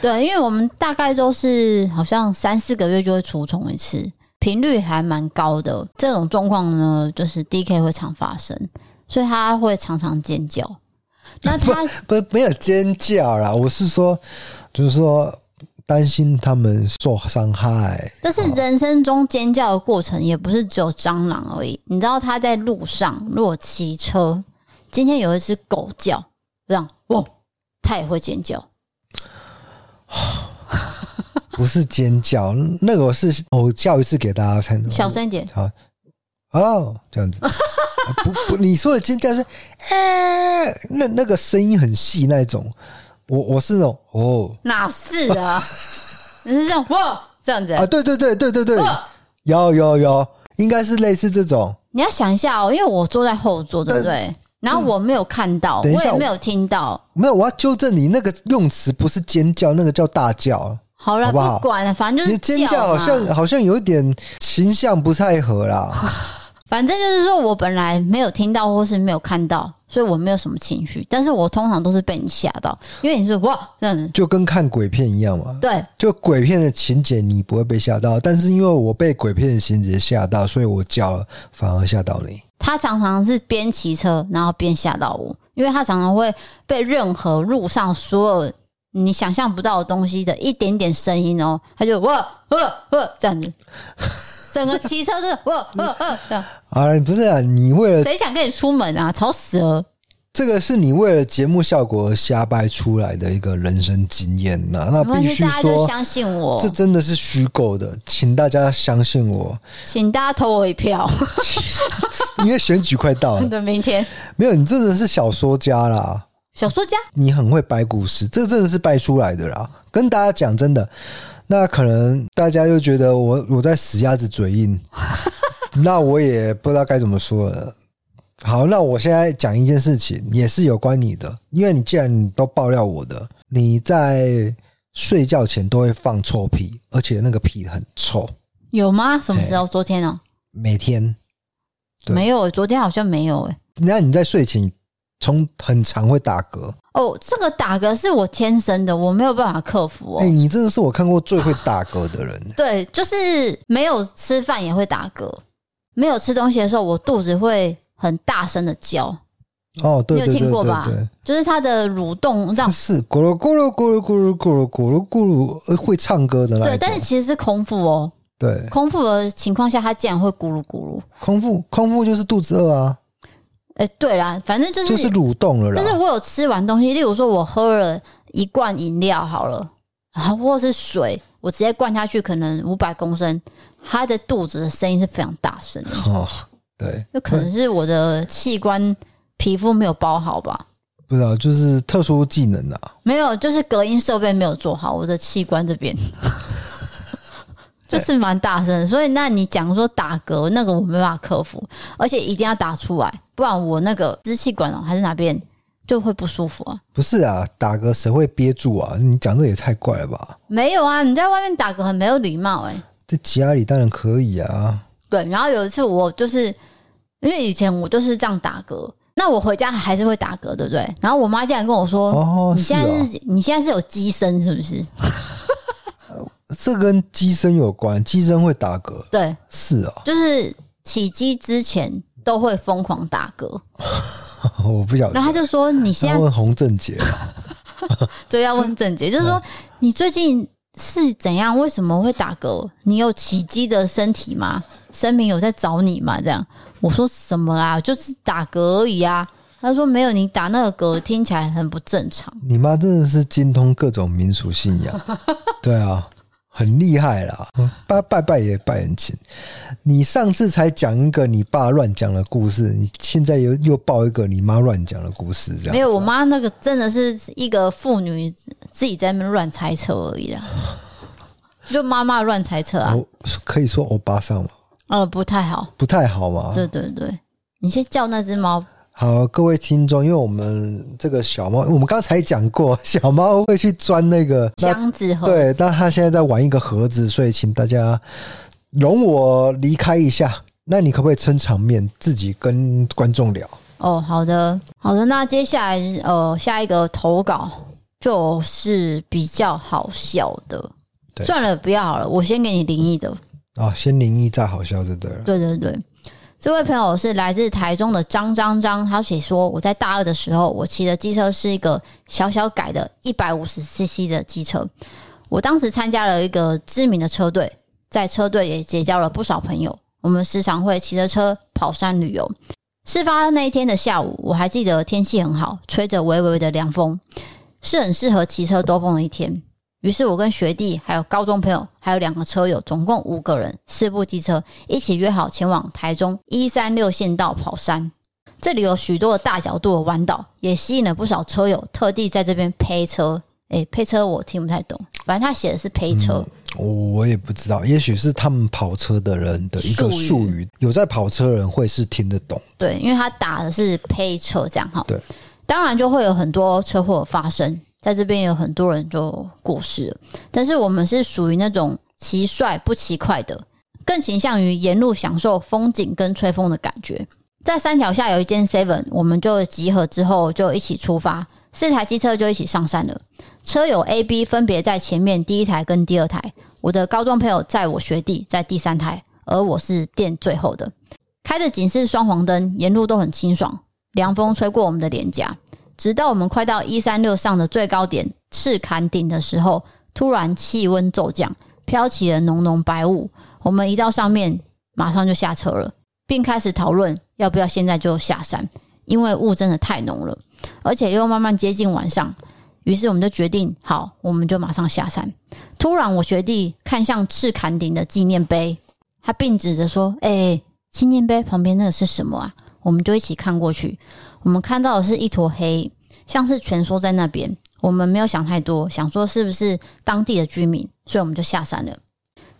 对，因为我们大概都是好像三四个月就会除虫一次，频率还蛮高的。这种状况呢，就是 DK 会常发生，所以他会常常尖叫。那他不不没有尖叫啦，我是说，就是说。担心他们受伤害，但是人生中尖叫的过程也不是只有蟑螂而已。你知道他在路上，如果骑车，今天有一只狗叫，这样哇，它也会尖叫。不是尖叫，那个是我叫一次给大家看，小声一点。好，哦，这样子。不不，你说的尖叫是，欸、那那个声音很细那种。我我是那种哦，哪是啊？你是这种哇，这样子啊？对对对对对对，有有有，应该是类似这种。你要想一下哦，因为我坐在后座，对不对？然后我没有看到，我也没有听到。没有，我要纠正你，那个用词不是尖叫，那个叫大叫。好了，不管了，反正就是尖叫，好像好像有一点形象不太合啦。反正就是说我本来没有听到或是没有看到，所以我没有什么情绪。但是我通常都是被你吓到，因为你说哇这样子，就跟看鬼片一样嘛。对，就鬼片的情节你不会被吓到，但是因为我被鬼片的情节吓到，所以我叫了，反而吓到你。他常常是边骑车然后边吓到我，因为他常常会被任何路上所有你想象不到的东西的一点点声音哦，他就哇哇哇这样子。整个骑车是哇哇哇这样啊！不是啊，你为了谁想跟你出门啊？吵死了！这个是你为了节目效果而瞎掰出来的一个人生经验呐，那必须说相信我，这真的是虚构的，请大家相信我，请大家投我一票，因为选举快到了，对，明天没有，你真的是小说家啦，小说家，你很会掰故事，这真的是掰出来的啦，跟大家讲真的。那可能大家就觉得我我在死鸭子嘴硬，那我也不知道该怎么说了。好，那我现在讲一件事情，也是有关你的，因为你既然你都爆料我的，你在睡觉前都会放臭屁，而且那个屁很臭，有吗？什么时候？昨天哦，每天没有，昨天好像没有诶。那你在睡前从很常会打嗝？哦，这个打嗝是我天生的，我没有办法克服哦。哎、欸，你真的是我看过最会打嗝的人。对，就是没有吃饭也会打嗝，没有吃东西的时候，我肚子会很大声的叫。哦，对，对，对，你有听过吧？就是它的蠕动这样，是咕噜咕噜咕噜咕噜咕噜咕噜咕噜，会唱歌的。对，但是其实是空腹哦。对，空腹的情况下，它竟然会咕噜咕噜。空腹，空腹就是肚子饿啊。哎，对啦，反正就是就是蠕动了啦。但是我有吃完东西，例如说我喝了一罐饮料好了，然后或是水，我直接灌下去，可能五百公升，他的肚子的声音是非常大声的。哦，对，有可能是我的器官皮肤没有包好吧？不知道，就是特殊技能啊。没有，就是隔音设备没有做好，我的器官这边。就是蛮大声，所以那你讲说打嗝那个我没办法克服，而且一定要打出来，不然我那个支气管哦还是哪边就会不舒服啊。不是啊，打嗝谁会憋住啊？你讲这也太怪了吧？没有啊，你在外面打嗝很没有礼貌哎、欸。在家里当然可以啊。对，然后有一次我就是因为以前我就是这样打嗝，那我回家还是会打嗝，对不对？然后我妈竟然跟我说：“哦，你现在是，哦、你现在是有鸡身是不是？”这跟机身有关，机身会打嗝。对，是啊，就是起机之前都会疯狂打嗝。我不晓得。然后他就说：“你现在问洪正杰。”对，要问正杰，就是说你最近是怎样？为什么会打嗝？你有起机的身体吗？神明有在找你吗？这样我说什么啦？就是打嗝而已啊。他说没有，你打那个嗝听起来很不正常。你妈真的是精通各种民俗信仰。对啊。很厉害啦，拜拜拜也拜很勤。你上次才讲一个你爸乱讲的故事，你现在又又报一个你妈乱讲的故事，这样没有？我妈那个真的是一个妇女自己在那边乱猜测而已啦，就妈妈乱猜测啊，可以说欧巴桑吗？呃，不太好，不太好嘛。对对对，你先叫那只猫。好，各位听众，因为我们这个小猫，我们刚才讲过，小猫会去钻那个箱子，对，但它现在在玩一个盒子，所以请大家容我离开一下。那你可不可以撑场面，自己跟观众聊？哦，好的，好的。那接下来，呃，下一个投稿就是比较好笑的，对算了，不要好了，我先给你灵异的。啊、哦，先灵异再好笑，对不对？对对对。这位朋友是来自台中的张张张，他写说：“我在大二的时候，我骑的机车是一个小小改的一百五十 CC 的机车。我当时参加了一个知名的车队，在车队也结交了不少朋友。我们时常会骑着车跑山旅游。事发那一天的下午，我还记得天气很好，吹着微微的凉风，是很适合骑车兜风的一天。”于是我跟学弟还有高中朋友，还有两个车友，总共五个人，四部机车，一起约好前往台中一三六县道跑山。这里有许多的大角度的弯道，也吸引了不少车友特地在这边配车。诶，配车我听不太懂，反正他写的是配车，嗯，我也不知道，也许是他们跑车的人的一个术语，有在跑车的人会是听得懂。对，因为他打的是配车这样哈。对，当然就会有很多车祸发生。在这边有很多人就过世了，但是我们是属于那种骑帅不骑快的，更倾向于沿路享受风景跟吹风的感觉。在山脚下有一间 Seven，我们就集合之后就一起出发，四台机车就一起上山了。车友 A、B 分别在前面第一台跟第二台，我的高中朋友在我学弟在第三台，而我是垫最后的。开着警示双黄灯，沿路都很清爽，凉风吹过我们的脸颊。直到我们快到一三六上的最高点赤坎顶的时候，突然气温骤降，飘起了浓浓白雾。我们一到上面，马上就下车了，并开始讨论要不要现在就下山，因为雾真的太浓了，而且又慢慢接近晚上。于是我们就决定，好，我们就马上下山。突然，我学弟看向赤坎顶的纪念碑，他并指着说：“哎、纪念碑旁边那个是什么啊？”我们就一起看过去。我们看到的是一坨黑，像是蜷缩在那边。我们没有想太多，想说是不是当地的居民，所以我们就下山了。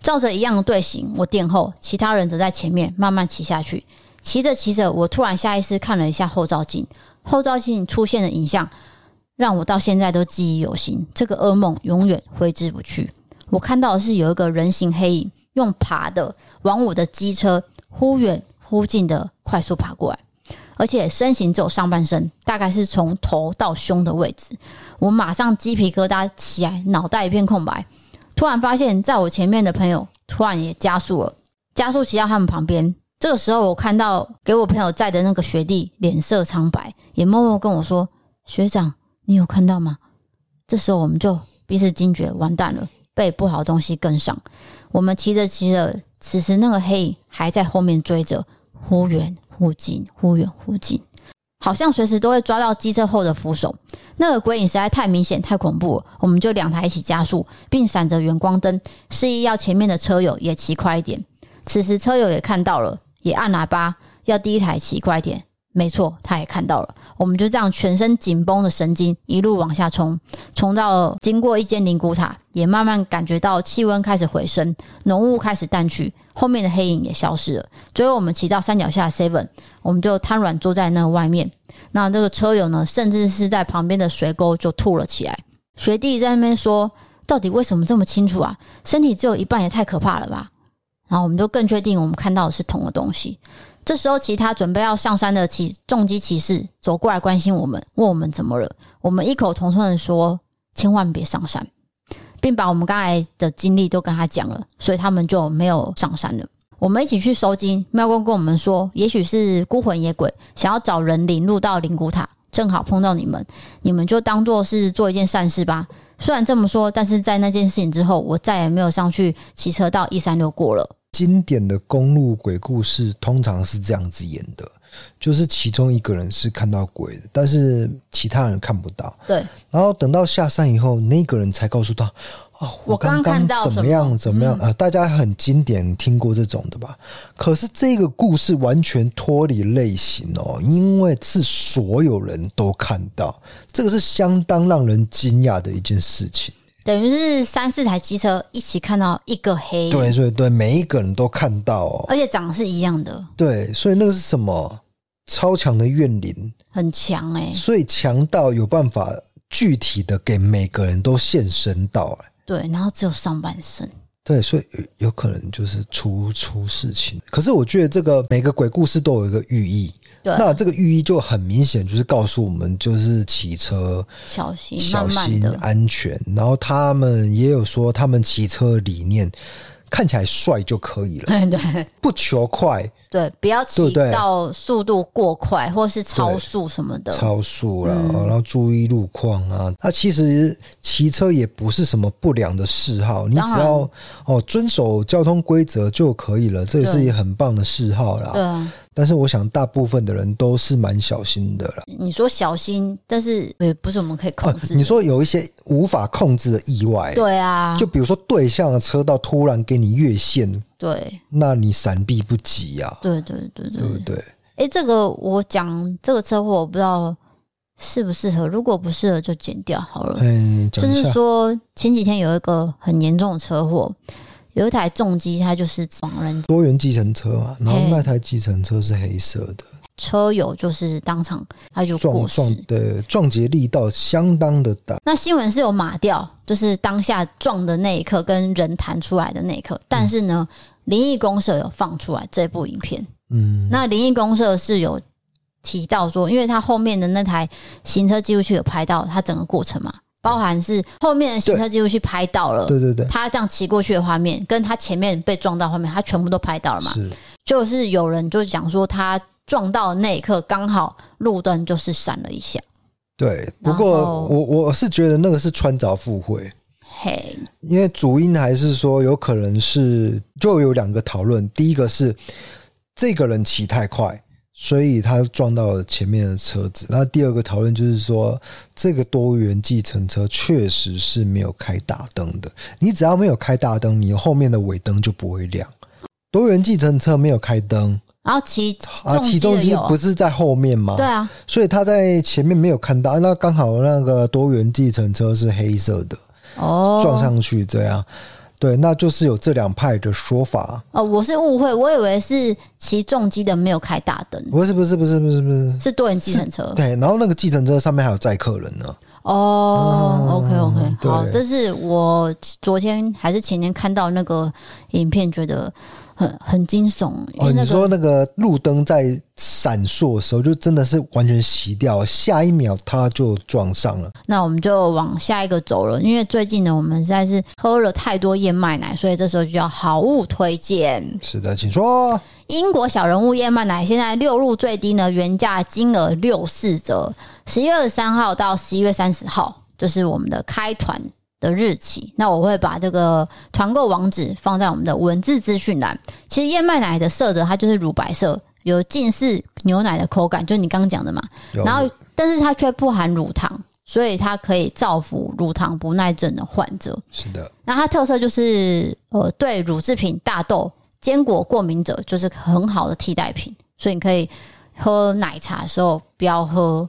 照着一样的队形，我垫后，其他人则在前面慢慢骑下去。骑着骑着，我突然下意识看了一下后照镜，后照镜出现的影像让我到现在都记忆犹新。这个噩梦永远挥之不去。我看到的是有一个人形黑影，用爬的往我的机车忽远忽近的快速爬过来。而且身形只有上半身，大概是从头到胸的位置。我马上鸡皮疙瘩起来，脑袋一片空白。突然发现，在我前面的朋友突然也加速了，加速骑到他们旁边。这个时候，我看到给我朋友载的那个学弟脸色苍白，也默默跟我说：“学长，你有看到吗？”这时候我们就彼此惊觉，完蛋了，被不好的东西跟上。我们骑着骑着，此时那个黑影还在后面追着，忽远忽近，忽远忽近，好像随时都会抓到机车后的扶手。那个鬼影实在太明显、太恐怖了，我们就两台一起加速，并闪着远光灯，示意要前面的车友也骑快一点。此时车友也看到了。也按喇叭，要第一台骑快一点。没错，他也看到了。我们就这样全身紧绷的神经一路往下冲，冲到经过一间灵骨塔，也慢慢感觉到气温开始回升，浓雾开始淡去，后面的黑影也消失了。最后我们骑到山脚下 Seven，我们就瘫软坐在那外面。那这个车友呢，甚至是在旁边的水沟就吐了起来。学弟在那边说：“到底为什么这么清楚啊？身体只有一半也太可怕了吧？”然后我们就更确定，我们看到的是同个东西。这时候，其他准备要上山的骑重机骑士走过来关心我们，问我们怎么了。我们异口同声的说：“千万别上山，并把我们刚才的经历都跟他讲了。”所以他们就没有上山了。我们一起去收金。庙公跟我们说：“也许是孤魂野鬼想要找人领路到灵骨塔，正好碰到你们，你们就当做是做一件善事吧。”虽然这么说，但是在那件事情之后，我再也没有上去骑车到一三六过了。经典的公路鬼故事通常是这样子演的，就是其中一个人是看到鬼的，但是其他人看不到。对，然后等到下山以后，那个人才告诉他：“哦，我刚刚怎么样怎么样啊？”大家很经典，听过这种的吧？可是这个故事完全脱离类型哦，因为是所有人都看到，这个是相当让人惊讶的一件事情。等于是三四台机车一起看到一个黑影，对对对，每一个人都看到哦，而且长得是一样的。对，所以那个是什么？超强的怨灵，很强哎、欸。所以强到有办法具体的给每个人都现身到哎。对，然后只有上半身。对，所以有可能就是出出事情。可是我觉得这个每个鬼故事都有一个寓意。那这个寓意就很明显，就是告诉我们，就是骑车小心、小心、安全。然后他们也有说，他们骑车理念看起来帅就可以了，对对，不求快。对，不要骑到速度过快，或是超速什么的。超速了，然后注意路况啊。那其实骑车也不是什么不良的嗜好，你只要哦遵守交通规则就可以了，这也是一个很棒的嗜好啦。对啊。但是我想，大部分的人都是蛮小心的啦。你说小心，但是也不是我们可以控制。你说有一些无法控制的意外，对啊，就比如说对向的车道突然给你越线。对，那你闪避不及呀、啊？对对对对，对不对？哎，这个我讲这个车祸，我不知道适不适合。如果不适合，就剪掉好了。嗯，就是说前几天有一个很严重的车祸，有一台重机，它就是撞人多元计程车嘛，然后那台计程车是黑色的，车友就是当场他就撞撞对撞击力道相当的大。那新闻是有码掉，就是当下撞的那一刻跟人弹出来的那一刻，但是呢。嗯灵异公社有放出来这部影片，嗯，那灵异公社是有提到说，因为他后面的那台行车记录器有拍到他整个过程嘛，包含是后面的行车记录器拍到了，对对对，他这样骑过去的画面，跟他前面被撞到画面，他全部都拍到了嘛，是，就是有人就讲说他撞到的那一刻刚好路灯就是闪了一下，对，不过我我是觉得那个是穿凿附会。嘿，因为主因还是说有可能是就有两个讨论，第一个是这个人骑太快，所以他撞到了前面的车子。那第二个讨论就是说，这个多元计程车确实是没有开大灯的。你只要没有开大灯，你后面的尾灯就不会亮。多元计程车没有开灯，然后骑啊，起重机不是在后面吗？对啊，所以他在前面没有看到。那刚好那个多元计程车是黑色的。哦，撞上去这样，对，那就是有这两派的说法。哦，我是误会，我以为是骑重机的没有开大灯。不是，不是，不是，不是，不是，是多人计程车。对，然后那个计程车上面还有载客人呢。哦、嗯、，OK OK，好，这是我昨天还是前天看到那个影片，觉得很很惊悚。哦，你说那个路灯在闪烁的时候，就真的是完全熄掉，下一秒它就撞上了。那我们就往下一个走了，因为最近呢，我们实在是喝了太多燕麦奶，所以这时候就要好物推荐。是的，请说。英国小人物燕麦奶现在六入最低呢，原价金额六四折，十一月二十三号到十一月三十号就是我们的开团的日期。那我会把这个团购网址放在我们的文字资讯栏。其实燕麦奶的色泽它就是乳白色，有近似牛奶的口感，就是你刚刚讲的嘛。然后，但是它却不含乳糖，所以它可以造福乳糖不耐症的患者。是的，那它特色就是呃，对乳制品、大豆。坚果过敏者就是很好的替代品，所以你可以喝奶茶的时候不要喝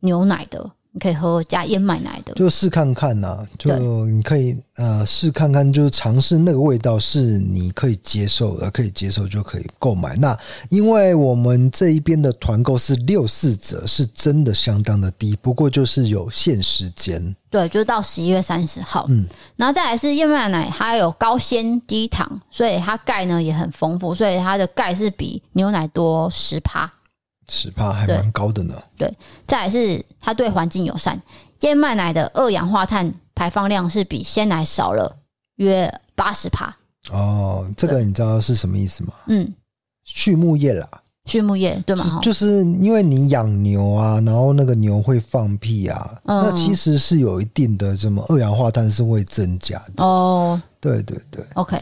牛奶的，你可以喝加燕麦奶的，就试看看呐、啊，就你可以呃试看看，就是尝试那个味道是你可以接受的，可以接受就可以购买。那因为我们这一边的团购是六四折，是真的相当的低，不过就是有限时间。对，就是到十一月三十号。嗯，然后再来是燕麦奶，它有高纤低糖，所以它钙呢也很丰富，所以它的钙是比牛奶多十趴，十帕还蛮高的呢。对，再来是它对环境友善，燕麦奶的二氧化碳排放量是比鲜奶少了约八十帕。哦，这个你知道是什么意思吗？嗯，畜牧业啦。畜牧业对吗？就是因为你养牛啊，然后那个牛会放屁啊，嗯、那其实是有一定的什么二氧化碳是会增加的哦。对对对，OK，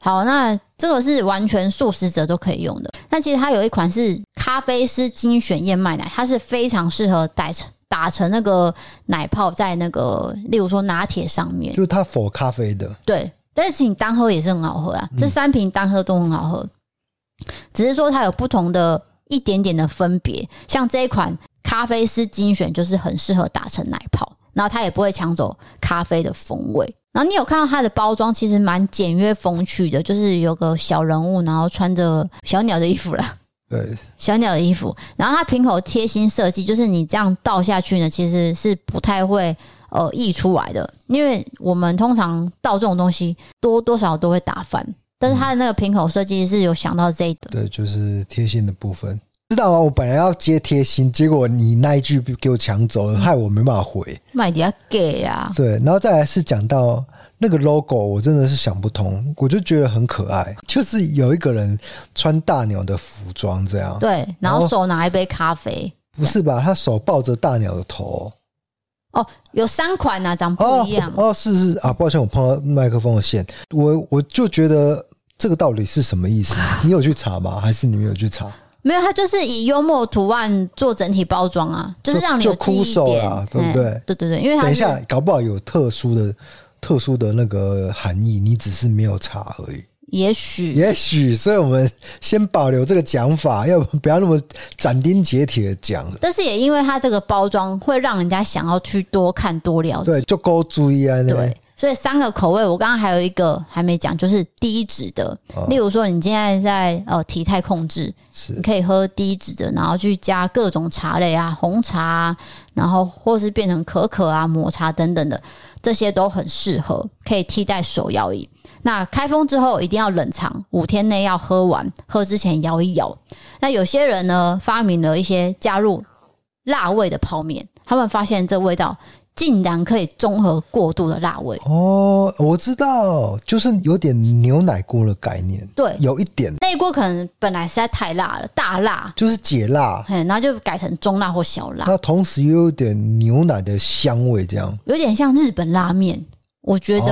好，那这个是完全素食者都可以用的。那其实它有一款是咖啡师精选燕麦奶，它是非常适合打成打成那个奶泡在那个，例如说拿铁上面，就是它 for 咖啡的。对，但是你单喝也是很好喝啊，这三瓶单喝都很好喝。嗯只是说它有不同的一点点的分别，像这一款咖啡师精选就是很适合打成奶泡，然后它也不会抢走咖啡的风味。然后你有看到它的包装，其实蛮简约风趣的，就是有个小人物，然后穿着小鸟的衣服啦，对，小鸟的衣服。然后它瓶口贴心设计，就是你这样倒下去呢，其实是不太会呃溢出来的，因为我们通常倒这种东西多多少都会打翻。但是它的那个瓶口设计是有想到这一点，对，就是贴心的部分。知道吗？我本来要接贴心，结果你那一句给我抢走了，害我没办法回。卖点给啊！对，然后再来是讲到那个 logo，我真的是想不通，我就觉得很可爱，就是有一个人穿大鸟的服装这样，对，然后手拿一杯咖啡，不是吧？他手抱着大鸟的头。哦，有三款啊，长不一样。哦，哦是是啊，抱歉，我碰到麦克风的线，我我就觉得。这个到底是什么意思？你有去查吗？还是你没有去查？没有，它就是以幽默图案做整体包装啊，就是让你有就酷手啊，对不对？对对对，因为它等一下搞不好有特殊的、特殊的那个含义，你只是没有查而已。也许，也许，所以我们先保留这个讲法，要不要那么斩钉截铁的讲？但是也因为它这个包装会让人家想要去多看多了解，对，就够注意啊，对。所以三个口味，我刚刚还有一个还没讲，就是低脂的。例如说，你现在在呃体态控制，你可以喝低脂的，然后去加各种茶类啊，红茶啊，然后或是变成可可啊、抹茶等等的，这些都很适合，可以替代手摇饮。那开封之后一定要冷藏，五天内要喝完，喝之前摇一摇。那有些人呢，发明了一些加入辣味的泡面，他们发现这味道。竟然可以中和过度的辣味哦！我知道，就是有点牛奶锅的概念，对，有一点。那一锅可能本来实在太辣了，大辣就是解辣，然后就改成中辣或小辣。那同时又有点牛奶的香味，这样有点像日本拉面。我觉得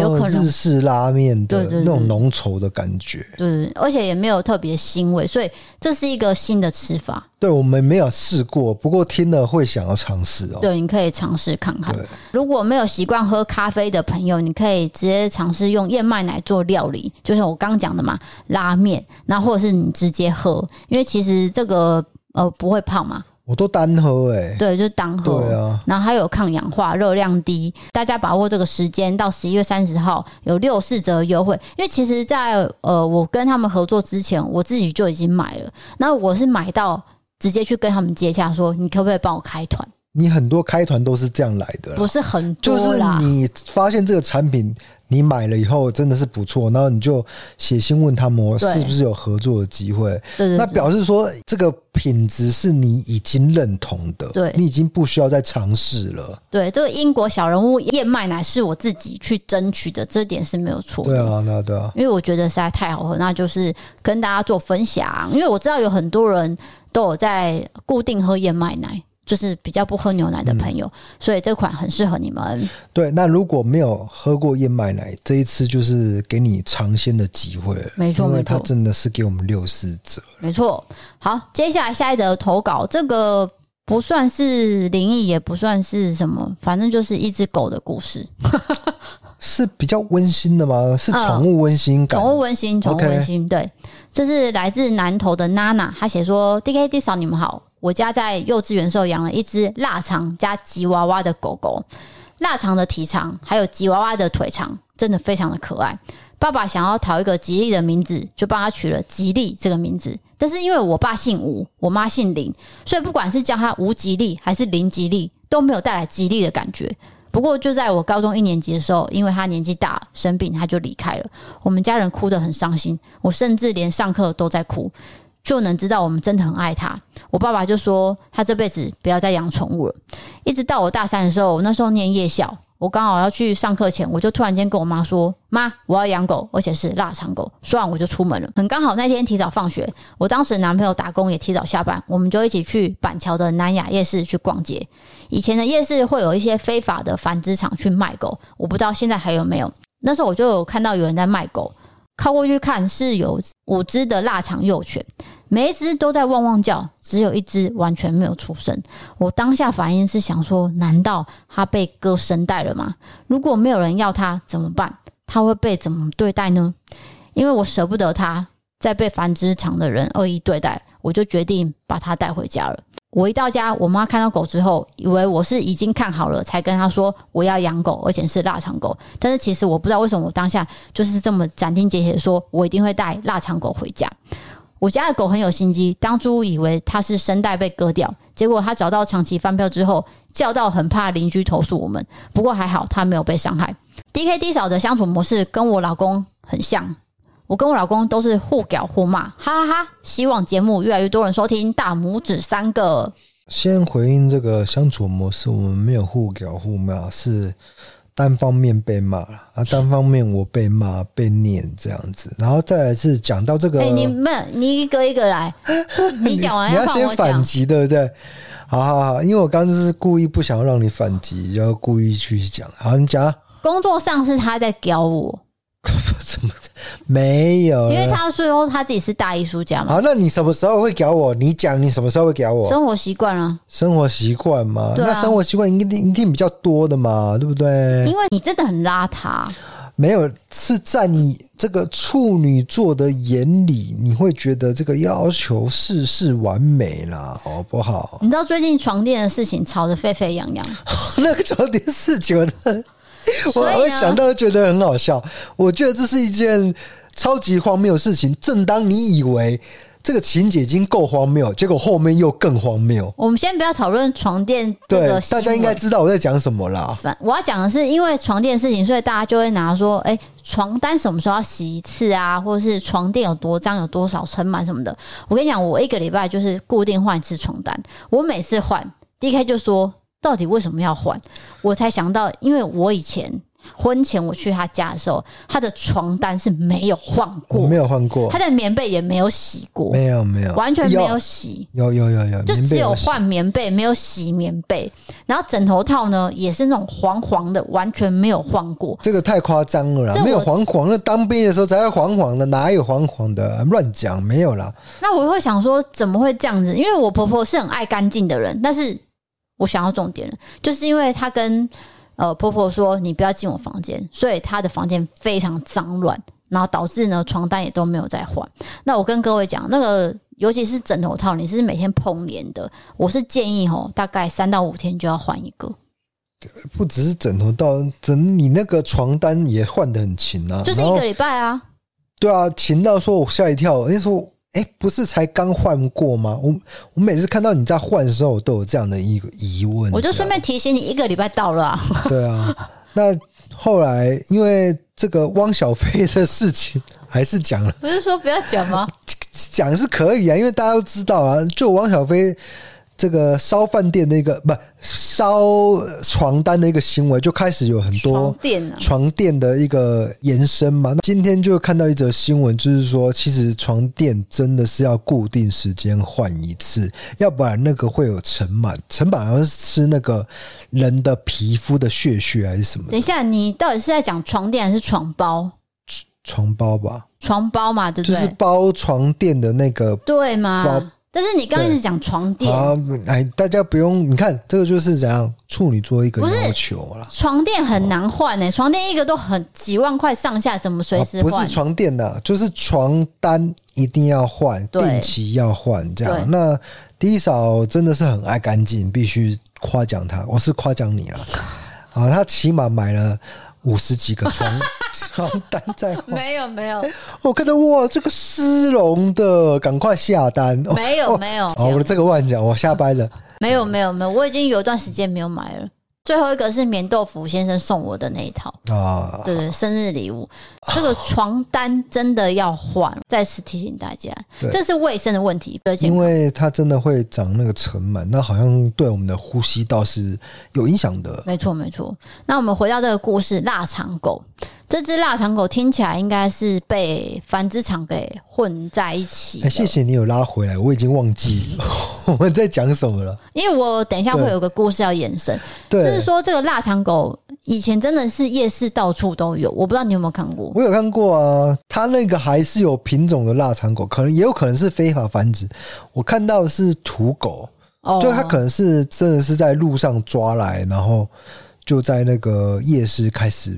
有可能、哦、日式拉面的那种浓稠的感觉，对，而且也没有特别腥味，所以这是一个新的吃法。对，我们没有试过，不过听了会想要尝试哦。对，你可以尝试看看。如果没有习惯喝咖啡的朋友，你可以直接尝试用燕麦奶做料理，就是我刚刚讲的嘛，拉面，那或者是你直接喝，因为其实这个呃不会胖嘛。我都单喝哎、欸，对，就是单喝。对啊，然后还有抗氧化，热量低，大家把握这个时间，到十一月三十号有六四折优惠。因为其实在，在呃我跟他们合作之前，我自己就已经买了。那我是买到直接去跟他们接洽，说你可不可以帮我开团？你很多开团都是这样来的，不是很多，就是你发现这个产品你买了以后真的是不错，然后你就写信问他们是不是有合作的机会。那表示说这个品质是你已经认同的，对，你已经不需要再尝试了。对，这个英国小人物燕麦奶是我自己去争取的，这点是没有错的。对啊，那对啊，因为我觉得实在太好喝，那就是跟大家做分享。因为我知道有很多人都有在固定喝燕麦奶。就是比较不喝牛奶的朋友，嗯、所以这款很适合你们。对，那如果没有喝过燕麦奶，这一次就是给你尝鲜的机会。没错，因为它真的是给我们六四折。没错。好，接下来下一则投稿，这个不算是灵异，也不算是什么，反正就是一只狗的故事。是比较温馨的吗？是宠物温馨感？宠物温馨，宠物温馨。对，这是来自南投的娜娜，她写说：“D K D 嫂，你们好。”我家在幼稚园时候养了一只腊肠加吉娃娃的狗狗，腊肠的体长还有吉娃娃的腿长，真的非常的可爱。爸爸想要讨一个吉利的名字，就帮他取了吉利这个名字。但是因为我爸姓吴，我妈姓林，所以不管是叫他吴吉利还是林吉利，都没有带来吉利的感觉。不过就在我高中一年级的时候，因为他年纪大生病，他就离开了。我们家人哭得很伤心，我甚至连上课都在哭。就能知道我们真的很爱他。我爸爸就说他这辈子不要再养宠物了。一直到我大三的时候，我那时候念夜校，我刚好要去上课前，我就突然间跟我妈说：“妈，我要养狗，而且是腊肠狗。”说完我就出门了。很刚好那天提早放学，我当时男朋友打工也提早下班，我们就一起去板桥的南雅夜市去逛街。以前的夜市会有一些非法的繁殖场去卖狗，我不知道现在还有没有。那时候我就有看到有人在卖狗，靠过去看是有五只的腊肠幼犬。每一只都在汪汪叫，只有一只完全没有出声。我当下反应是想说：难道它被割声带了吗？如果没有人要它怎么办？它会被怎么对待呢？因为我舍不得它再被繁殖场的人恶意对待，我就决定把它带回家了。我一到家，我妈看到狗之后，以为我是已经看好了，才跟她说我要养狗，而且是腊肠狗。但是其实我不知道为什么我当下就是这么斩钉截铁说，我一定会带腊肠狗回家。我家的狗很有心机，当初以为它是声带被割掉，结果它找到长期饭票之后，叫到很怕邻居投诉我们。不过还好，它没有被伤害。DKD 嫂的相处模式跟我老公很像，我跟我老公都是互屌互骂，哈哈哈！希望节目越来越多人收听，大拇指三个。先回应这个相处模式，我们没有互屌互骂，是。单方面被骂啊，单方面我被骂被念这样子，然后再来是讲到这个，哎、欸，你们你一个一个来，你讲完要你，你要先反击，对不对？好好好，因为我刚刚就是故意不想要让你反击，要故意去讲。好，你讲。工作上是他在教我。怎么没有？因为他最后他自己是大艺术家嘛。好，那你什么时候会搞我？你讲你什么时候会搞我？生活习惯啊，生活习惯嘛。啊、那生活习惯一定一定比较多的嘛，对不对？因为你真的很邋遢。没有，是在你这个处女座的眼里，你会觉得这个要求事事完美啦，好不好？你知道最近床垫的事情吵得沸沸扬扬。那个床垫事情，我的。我我想到觉得很好笑，我觉得这是一件超级荒谬的事情。正当你以为这个情节已经够荒谬，结果后面又更荒谬。我们先不要讨论床垫这个，对，大家应该知道我在讲什么啦。反我要讲的是，因为床垫的事情，所以大家就会拿说，哎，床单什么时候要洗一次啊？或者是床垫有多脏，有多少尘螨什么的。我跟你讲，我一个礼拜就是固定换一次床单，我每次换，DK 就说。到底为什么要换？我才想到，因为我以前婚前我去他家的时候，他的床单是没有换过，没有换过，他的棉被也没有洗过，没有没有，完全没有洗，有有有有，有，就只有换棉被，没有洗棉被。然后枕头套呢，也是那种黄黄的，完全没有换过。这个太夸张了啦，没有黄黄的，当兵的时候才会黄黄的，哪有黄黄的？乱讲，没有啦。那我会想说，怎么会这样子？因为我婆婆是很爱干净的人，但是。我想要重点了，就是因为她跟呃婆婆说，你不要进我房间，所以她的房间非常脏乱，然后导致呢床单也都没有再换。那我跟各位讲，那个尤其是枕头套，你是每天碰脸的，我是建议吼，大概三到五天就要换一个。不只是枕头套，整你那个床单也换的很勤啊，就是一个礼拜啊。对啊，勤到说我吓一跳，那时候。哎，不是才刚换过吗？我我每次看到你在换的时候，我都有这样的一个疑问。我就顺便提醒你，一个礼拜到了啊。对啊，那后来因为这个汪小菲的事情，还是讲了。不是说不要讲吗？讲是可以啊，因为大家都知道啊，就汪小菲。这个烧饭店的一个不烧床单的一个行为，就开始有很多床垫的一个延伸嘛。那今天就看到一则新闻，就是说，其实床垫真的是要固定时间换一次，要不然那个会有尘螨。尘螨好像是吃那个人的皮肤的血血还是什么？等一下，你到底是在讲床垫还是床包？床包吧，床包嘛，对不对？就是包床垫的那个，对吗？但是你刚开始讲床垫啊，哎，大家不用，你看这个就是怎样处女座一个要求了。床垫很难换呢、欸，床垫一个都很几万块上下，怎么随时换？不是床垫的，就是床单一定要换，定期要换这样。那第一嫂真的是很爱干净，必须夸奖他，我是夸奖你啊！啊，他起码买了。五十几个床床单在晃，没有没有，我看到哇，这个丝绒的，赶快下单。没有没有，哦，我的这个万讲，我下班了。没有没有没有，我已经有一段时间没有买了。最后一个是棉豆腐先生送我的那一套啊，对对，生日礼物。这个床单真的要换，再次提醒大家，这是卫生的问题，因为它真的会长那个尘螨，那好像对我们的呼吸道是有影响的。没错没错。那我们回到这个故事，腊肠狗。这只腊肠狗听起来应该是被繁殖场给混在一起。哎，谢谢你有拉回来，我已经忘记 我们在讲什么了。因为我等一下会有个故事要延伸，就是说这个腊肠狗以前真的是夜市到处都有，我不知道你有没有看过？我有看过啊，它那个还是有品种的腊肠狗，可能也有可能是非法繁殖。我看到的是土狗，就它可能是真的是在路上抓来，然后。就在那个夜市开始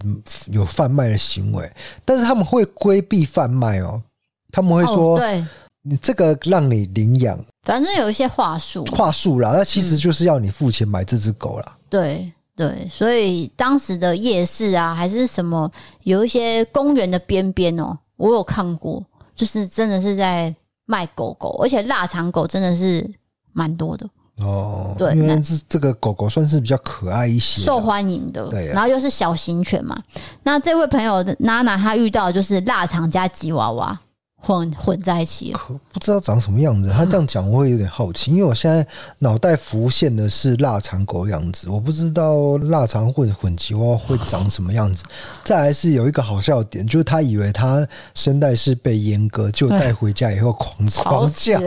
有贩卖的行为，但是他们会规避贩卖哦，他们会说：“对，你这个让你领养，反正有一些话术，话术啦，那其实就是要你付钱买这只狗啦。嗯”对对，所以当时的夜市啊，还是什么，有一些公园的边边哦，我有看过，就是真的是在卖狗狗，而且腊肠狗真的是蛮多的。哦，对，因为这这个狗狗算是比较可爱一些，受欢迎的，对，然后又是小型犬嘛。那这位朋友的娜娜，她遇到的就是腊肠加吉娃娃混混在一起，可不知道长什么样子。他这样讲我会有点好奇，因为我现在脑袋浮现的是腊肠狗的样子，我不知道腊肠混混吉娃娃会长什么样子。再来是有一个好笑点，就是他以为他声带是被阉割，就带回家以后狂狂叫。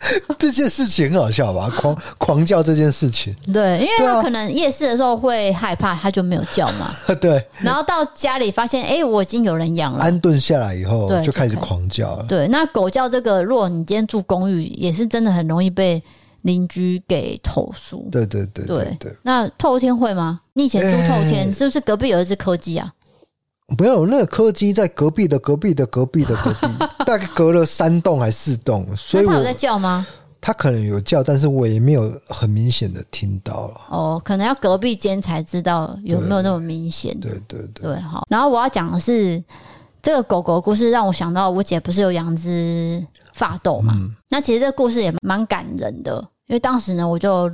这件事情很好笑吧？狂狂叫这件事情，对，因为他可能夜市的时候会害怕，他就没有叫嘛。对，然后到家里发现，哎、欸，我已经有人养了，安顿下来以后，就开始狂叫了。对，那狗叫这个，如果你今天住公寓，也是真的很容易被邻居给投诉。对对对对对，对。那透天会吗？你以前住透天，欸、是不是隔壁有一只柯基啊？没有，那个柯基在隔壁的隔壁的隔壁的隔壁，大概隔了三栋还是四栋，所以他有在叫吗？他可能有叫，但是我也没有很明显的听到了。哦，可能要隔壁间才知道有没有那么明显。对对对，好。然后我要讲的是这个狗狗故事，让我想到我姐不是有养只法斗嘛？嗯。那其实这个故事也蛮感人的。因为当时呢，我就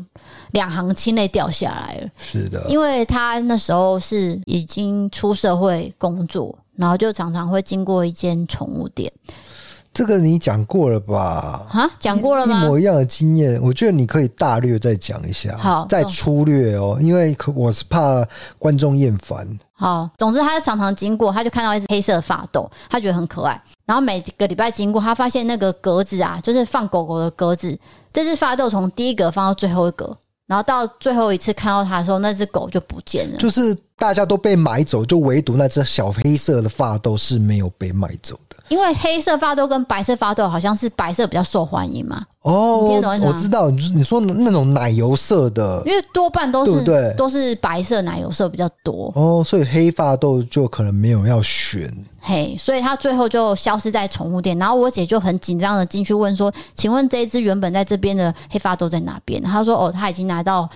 两行清泪掉下来了。是的，因为他那时候是已经出社会工作，然后就常常会经过一间宠物店。这个你讲过了吧？啊，讲过了吗？一模一样的经验，我觉得你可以大略再讲一下。好，再粗略哦，因为我是怕观众厌烦。好，总之他常常经过，他就看到一只黑色的法斗，他觉得很可爱。然后每个礼拜经过，他发现那个格子啊，就是放狗狗的格子。这只发豆从第一格放到最后一格，然后到最后一次看到它的时候，那只狗就不见了。就是大家都被买走，就唯独那只小黑色的发豆是没有被买走。因为黑色发豆跟白色发豆好像是白色比较受欢迎嘛。哦，我知道，你说那种奶油色的，因为多半都是？都是白色奶油色比较多。哦，所以黑发豆就可能没有要选。嘿，所以他最后就消失在宠物店。然后我姐就很紧张的进去问说：“请问这一只原本在这边的黑发豆在哪边？”他说：“哦，他已经拿到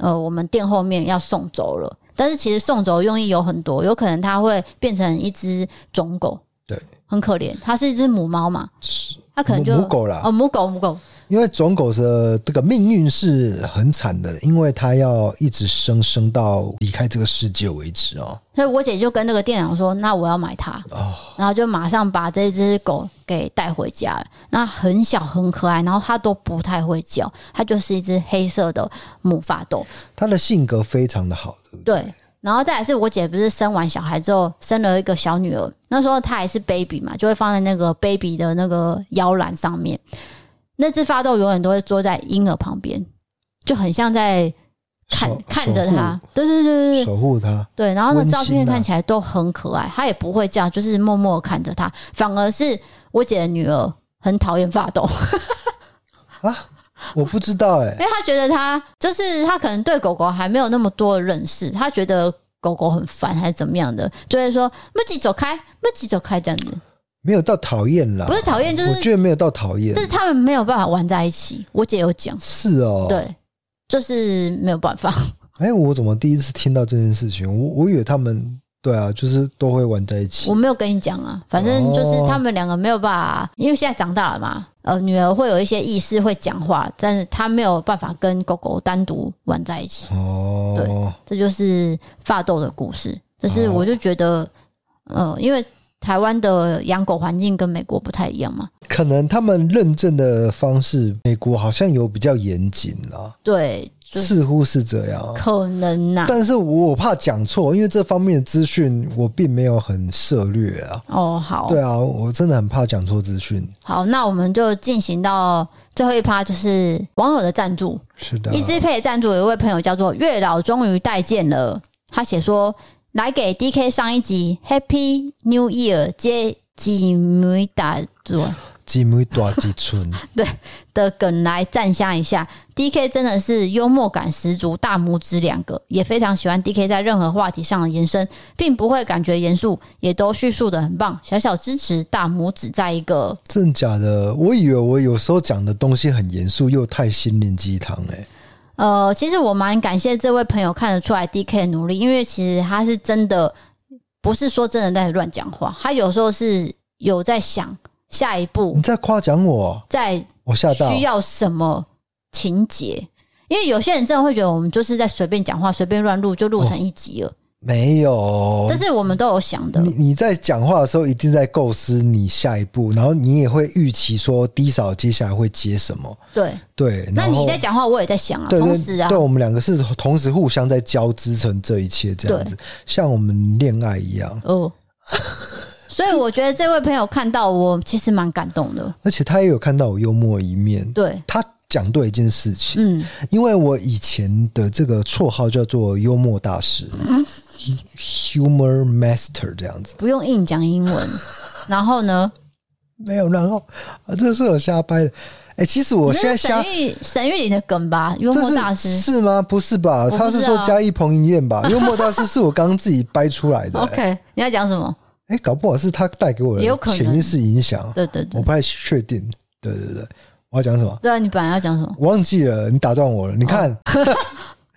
呃我们店后面要送走了。但是其实送走的用意有很多，有可能它会变成一只种狗。”对，很可怜，它是一只母猫嘛，它可能就母狗啦，哦，母狗母狗，因为种狗的这个命运是很惨的，因为它要一直生生到离开这个世界为止哦。所以我姐就跟那个店长说：“那我要买它。”哦，然后就马上把这只狗给带回家了。那很小很可爱，然后它都不太会叫，它就是一只黑色的母法斗。它的性格非常的好，对不对？对。然后再来是我姐不是生完小孩之后生了一个小女儿，那时候她还是 baby 嘛，就会放在那个 baby 的那个摇篮上面。那只发豆永远都会坐在婴儿旁边，就很像在看看着他，对对对对，守护他。对，然后那照片看起来都很可爱，他也不会叫，就是默默看着他。反而是我姐的女儿很讨厌发豆 啊，我不知道哎、欸，因为他觉得他就是他可能对狗狗还没有那么多的认识，他觉得狗狗很烦还是怎么样的，就会说木吉走开，木吉走开这样子。没有到讨厌啦，不是讨厌，就是我觉得没有到讨厌，就是他们没有办法玩在一起。我姐有讲，是哦，对，就是没有办法。哎，我怎么第一次听到这件事情？我我以为他们对啊，就是都会玩在一起。我没有跟你讲啊，反正就是他们两个没有办法，因为现在长大了嘛，呃，女儿会有一些意识，会讲话，但是她没有办法跟狗狗单独玩在一起。哦，对，这就是发豆的故事。但是我就觉得，呃，因为。台湾的养狗环境跟美国不太一样嘛？可能他们认证的方式，美国好像有比较严谨啦。对，似乎是这样。可能呐、啊，但是我怕讲错，因为这方面的资讯我并没有很涉略啊。哦，好。对啊，我真的很怕讲错资讯。好，那我们就进行到最后一趴，就是网友的赞助。是的，EasyPay 赞助有一位朋友叫做月老，终于待见了。他写说。来给 DK 上一集 Happy New Year 接几枚大作，几米大几寸，对的梗来赞香一下。DK 真的是幽默感十足，大拇指两个，也非常喜欢 DK 在任何话题上的延伸，并不会感觉严肃，也都叙述的很棒。小小支持，大拇指在一个。真假的？我以为我有时候讲的东西很严肃，又太心灵鸡汤哎。呃，其实我蛮感谢这位朋友看得出来 DK 的努力，因为其实他是真的不是说真的在乱讲话，他有时候是有在想下一步。你在夸奖我，在我吓到需要什么情节？因为有些人真的会觉得我们就是在随便讲话、随便乱录就录成一集了。哦没有，这是我们都有想的。你你在讲话的时候，一定在构思你下一步，然后你也会预期说低嫂接下来会接什么。对对，那你在讲话，我也在想啊，对对同时啊，对，我们两个是同时互相在交织成这一切这样子，像我们恋爱一样。哦，所以我觉得这位朋友看到我，其实蛮感动的，而且他也有看到我幽默一面。对，他讲对一件事情，嗯，因为我以前的这个绰号叫做幽默大师。嗯 Humor Master 这样子，不用硬讲英文。然后呢？没有，然后啊，这是我瞎掰的。哎、欸，其实我现在瞎沈玉沈玉琳的梗吧？幽默大师是，是吗？不是吧？他是说嘉义彭于晏吧？幽默大师是我刚刚自己掰出来的、欸。OK，你要讲什么？哎、欸，搞不好是他带给我的潜意识影响。对对对，我不太确定。对对对，我要讲什么？对啊，你本来要讲什么？我忘记了，你打断我了。你看。哦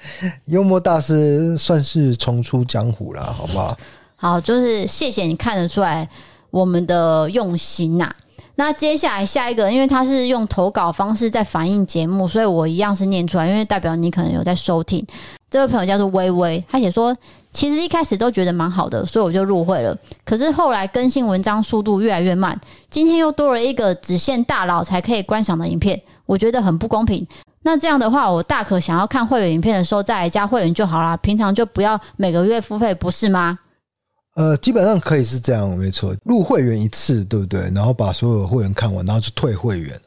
幽默大师算是重出江湖了，好不好？好，就是谢谢你看得出来我们的用心呐、啊。那接下来下一个，因为他是用投稿方式在反映节目，所以我一样是念出来，因为代表你可能有在收听。这位朋友叫做微微，他写说，其实一开始都觉得蛮好的，所以我就入会了。可是后来更新文章速度越来越慢，今天又多了一个只限大佬才可以观赏的影片，我觉得很不公平。那这样的话，我大可想要看会员影片的时候再来加会员就好啦，平常就不要每个月付费，不是吗？呃，基本上可以是这样，没错，入会员一次，对不对？然后把所有会员看完，然后就退会员。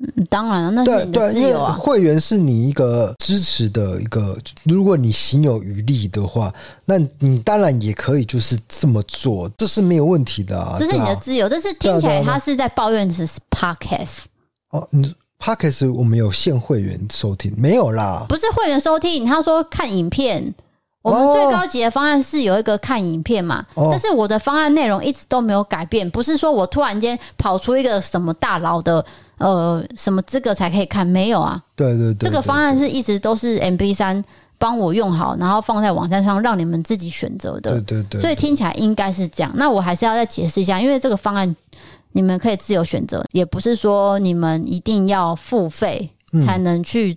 嗯，当然了，那是你的自由啊。会员是你一个支持的一个，如果你行有余力的话，那你当然也可以就是这么做，这是没有问题的啊。这是你的自由，但是听起来他是在抱怨的是 Podcast 哦，你。Podcast 我们有限会员收听没有啦？不是会员收听，他说看影片。我们最高级的方案是有一个看影片嘛，哦、但是我的方案内容一直都没有改变，不是说我突然间跑出一个什么大佬的呃什么资格才可以看，没有啊。对对对，对，这个方案是一直都是 MP 三帮我用好，然后放在网站上让你们自己选择的。对对，对所以听起来应该是这样。那我还是要再解释一下，因为这个方案。你们可以自由选择，也不是说你们一定要付费才能去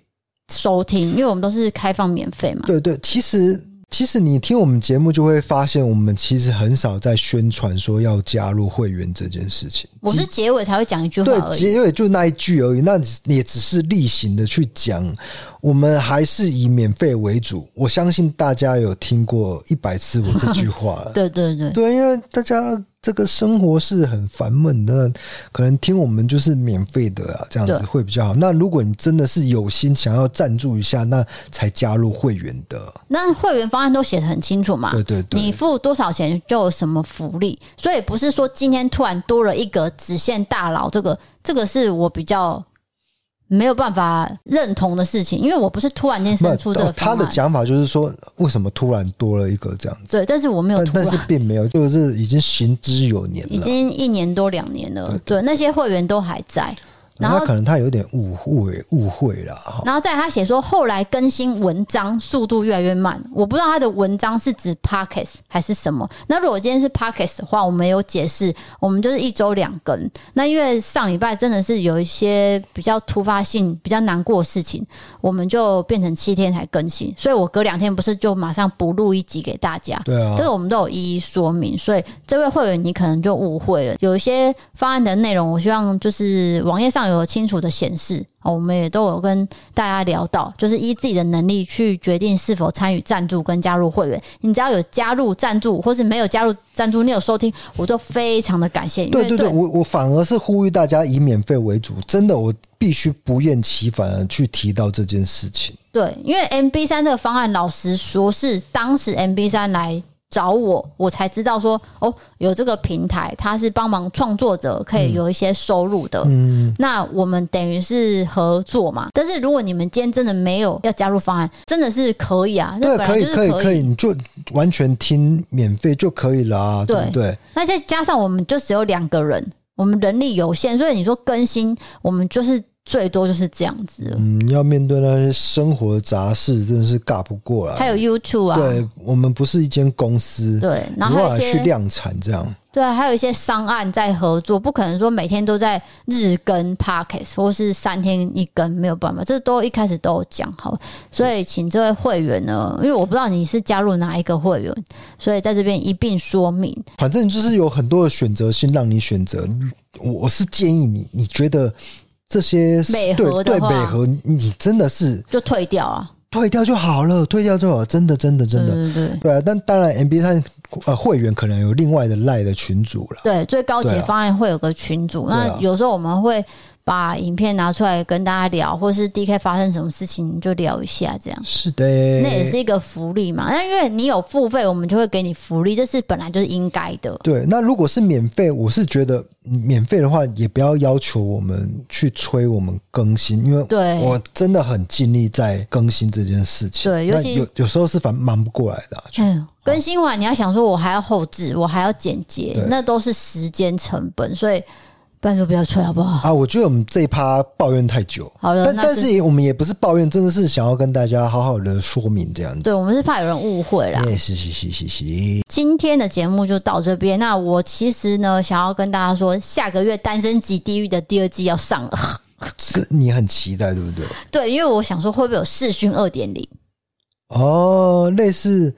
收听，嗯、因为我们都是开放免费嘛。对对，其实。其实你听我们节目就会发现，我们其实很少在宣传说要加入会员这件事情。我是结尾才会讲一句话，对，结尾就那一句而已。那也只是例行的去讲，我们还是以免费为主。我相信大家有听过一百次我这句话。对对对，对，因为大家。这个生活是很烦闷的，可能听我们就是免费的啊，这样子会比较好。那如果你真的是有心想要赞助一下，那才加入会员的。那会员方案都写的很清楚嘛？对对对，你付多少钱就有什么福利，所以不是说今天突然多了一个只限大佬，这个这个是我比较。没有办法认同的事情，因为我不是突然间生出这个。他的讲法就是说，为什么突然多了一个这样子？对，但是我没有突然，但是并没有，就是已经行之有年了，已经一年多两年了。对，那些会员都还在。然后他可能他有点误会误会了，然后在他写说，后来更新文章速度越来越慢，我不知道他的文章是指 Podcast 还是什么。那如果今天是 Podcast 的话，我们有解释，我们就是一周两更。那因为上礼拜真的是有一些比较突发性、比较难过的事情，我们就变成七天才更新。所以我隔两天不是就马上补录一集给大家。对啊，这个我们都有一一说明。所以这位会员你可能就误会了，有一些方案的内容，我希望就是网页上有。有清楚的显示，我们也都有跟大家聊到，就是依自己的能力去决定是否参与赞助跟加入会员。你只要有加入赞助，或是没有加入赞助，你有收听，我都非常的感谢。对对对，我我反而是呼吁大家以免费为主，真的，我必须不厌其烦的去提到这件事情。对，因为 MB 三这个方案，老实说是当时 MB 三来。找我，我才知道说哦，有这个平台，它是帮忙创作者可以有一些收入的。嗯，那我们等于是合作嘛。但是如果你们今天真的没有要加入方案，真的是可以啊。对，可以，可以，可以，你就完全听免费就可以了啊。对，对不对？那再加上我们就只有两个人，我们人力有限，所以你说更新，我们就是。最多就是这样子。嗯，要面对那些生活的杂事，真的是尬不过来。还有 YouTube 啊，对，我们不是一间公司，对，然后还有去量产这样。对，还有一些商案在合作，不可能说每天都在日更 Podcast 或是三天一更，没有办法，这都一开始都有讲好。所以请这位会员呢，因为我不知道你是加入哪一个会员，所以在这边一并说明。反正就是有很多的选择性让你选择，我是建议你，你觉得。这些美合的，对美和，你真的是就退掉啊，退掉就好了，退掉就好了，真的，真的，真的，对对对，对啊。但当然，MB3 呃会员可能有另外的赖的群组了，对，最高级方案会有个群组，啊、那有时候我们会。把影片拿出来跟大家聊，或是 DK 发生什么事情就聊一下，这样是的，那也是一个福利嘛。那因为你有付费，我们就会给你福利，这是本来就是应该的。对，那如果是免费，我是觉得免费的话，也不要要求我们去催我们更新，因为对我真的很尽力在更新这件事情。对，尤其有有时候是反忙不过来的、啊。嗯，更新完你要想说，我还要后置，我还要剪接，那都是时间成本，所以。拜托不要催好不好？啊，我觉得我们这一趴抱怨太久。好了，但但是我们也不是抱怨，真的是想要跟大家好好的说明这样子。对，我们是怕有人误会啦。是是是是是。今天的节目就到这边。那我其实呢，想要跟大家说，下个月《单身级地狱》的第二季要上了。是你很期待，对不对？对，因为我想说，会不会有视讯二点零？哦，类似。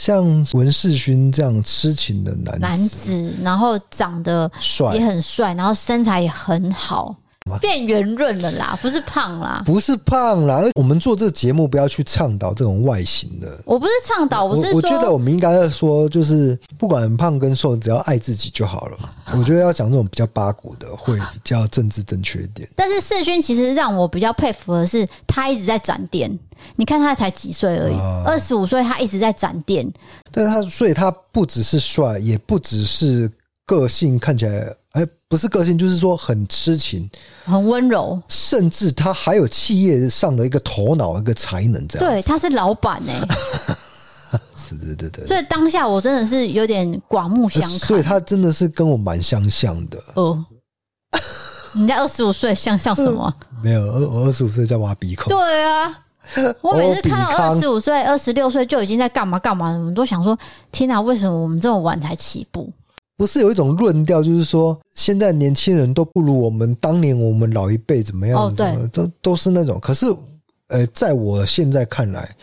像文世勋这样痴情的男子，男子，然后长得，也很帅，然后身材也很好。变圆润了啦，不是胖啦，不是胖啦。我们做这个节目不要去倡导这种外形的。我不是倡导，我是说，我觉得我们应该要说，就是不管胖跟瘦，只要爱自己就好了。我觉得要讲这种比较八股的，会比较政治正确一点。但是世勋其实让我比较佩服的是，他一直在展店。你看他才几岁而已，二十五岁，他一直在展店。但是他所以他不只是帅，也不只是个性看起来。哎，不是个性，就是说很痴情，很温柔，甚至他还有企业上的一个头脑、一个才能，这样。对，他是老板 哎，是对对对。所以当下我真的是有点刮目相看。所以他真的是跟我蛮相像的。哦，你在二十五岁像像什么？没有，二我二十五岁在挖鼻孔。对啊，我每次看到二十五岁、二十六岁就已经在干嘛干嘛，我们都想说：天哪，为什么我们这么晚才起步？不是有一种论调，就是说现在年轻人都不如我们当年我们老一辈怎么样？哦，对，都都是那种。可是，呃，在我现在看来。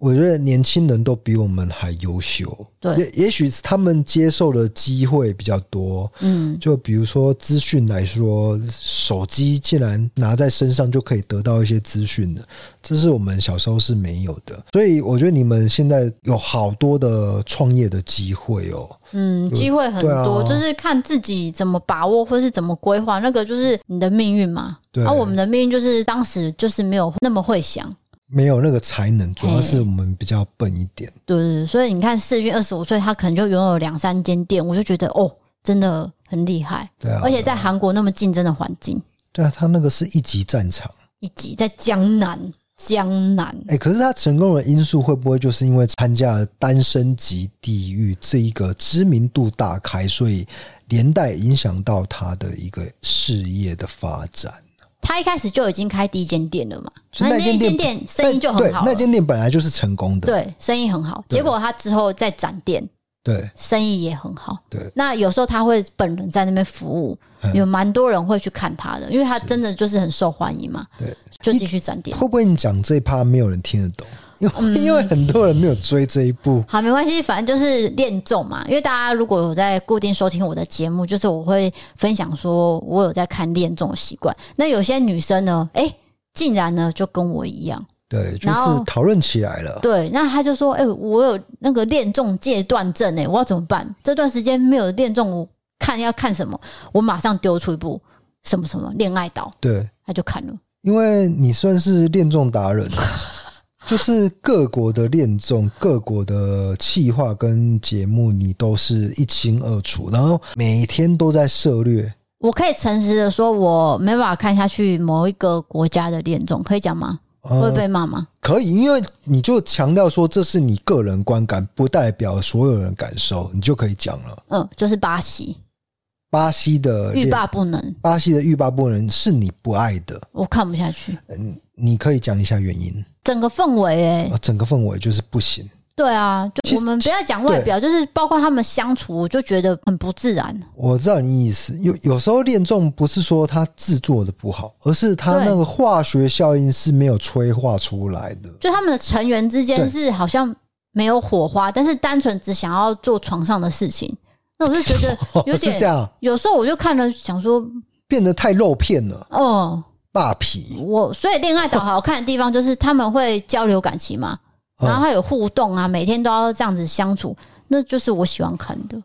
我觉得年轻人都比我们还优秀，对，也也许他们接受的机会比较多，嗯，就比如说资讯来说，手机竟然拿在身上就可以得到一些资讯的，这是我们小时候是没有的，所以我觉得你们现在有好多的创业的机会哦，嗯，机会很多，啊，就是看自己怎么把握或是怎么规划，那个就是你的命运嘛，对，而我们的命运就是当时就是没有那么会想。没有那个才能，主要是我们比较笨一点。对对对，所以你看世勋二十五岁，他可能就拥有两三间店，我就觉得哦，真的很厉害。对啊，而且在韩国那么竞争的环境，对啊，他那个是一级战场，一级在江南，江南。哎，可是他成功的因素会不会就是因为参加了《单身级地狱》这一个知名度大开，所以连带影响到他的一个事业的发展？他一开始就已经开第一间店了嘛，那间店店生意就很好。那间店本来就是成功的，对，生意很好。结果他之后再展店，对，生意也很好。对，那有时候他会本人在那边服务，有蛮多人会去看他的，因为他真的就是很受欢迎嘛。对，就继续展店。会不会你讲这一趴没有人听得懂？因为很多人没有追这一部，嗯、好，没关系，反正就是恋综嘛。因为大家如果有在固定收听我的节目，就是我会分享说我有在看恋综的习惯。那有些女生呢，哎、欸，竟然呢就跟我一样，对，就是讨论起来了。对，那他就说，哎、欸，我有那个恋综戒断症，哎，我要怎么办？这段时间没有恋综，我看要看什么？我马上丢出一部什么什么恋爱岛，对，他就看了。因为你算是恋综达人。就是各国的恋综、各国的企划跟节目，你都是一清二楚，然后每天都在涉略。我可以诚实的说，我没办法看下去某一个国家的恋综，可以讲吗？会被骂吗？可以，因为你就强调说这是你个人观感，不代表所有人感受，你就可以讲了。嗯，就是巴西，巴西的欲罢不能，巴西的欲罢不能是你不爱的，我看不下去。嗯，你可以讲一下原因。整个氛围，哎，整个氛围就是不行。对啊，就我们不要讲外表，就是包括他们相处，我就觉得很不自然。我知道你意思，有有时候恋综不是说他制作的不好，而是他那个化学效应是没有催化出来的。就他们的成员之间是好像没有火花，但是单纯只想要做床上的事情，那我就觉得有点 这样。有时候我就看了想说，变得太肉片了。哦。霸皮，我所以恋爱岛好看的地方就是他们会交流感情嘛，然后还有互动啊，每天都要这样子相处，那就是我喜欢看的。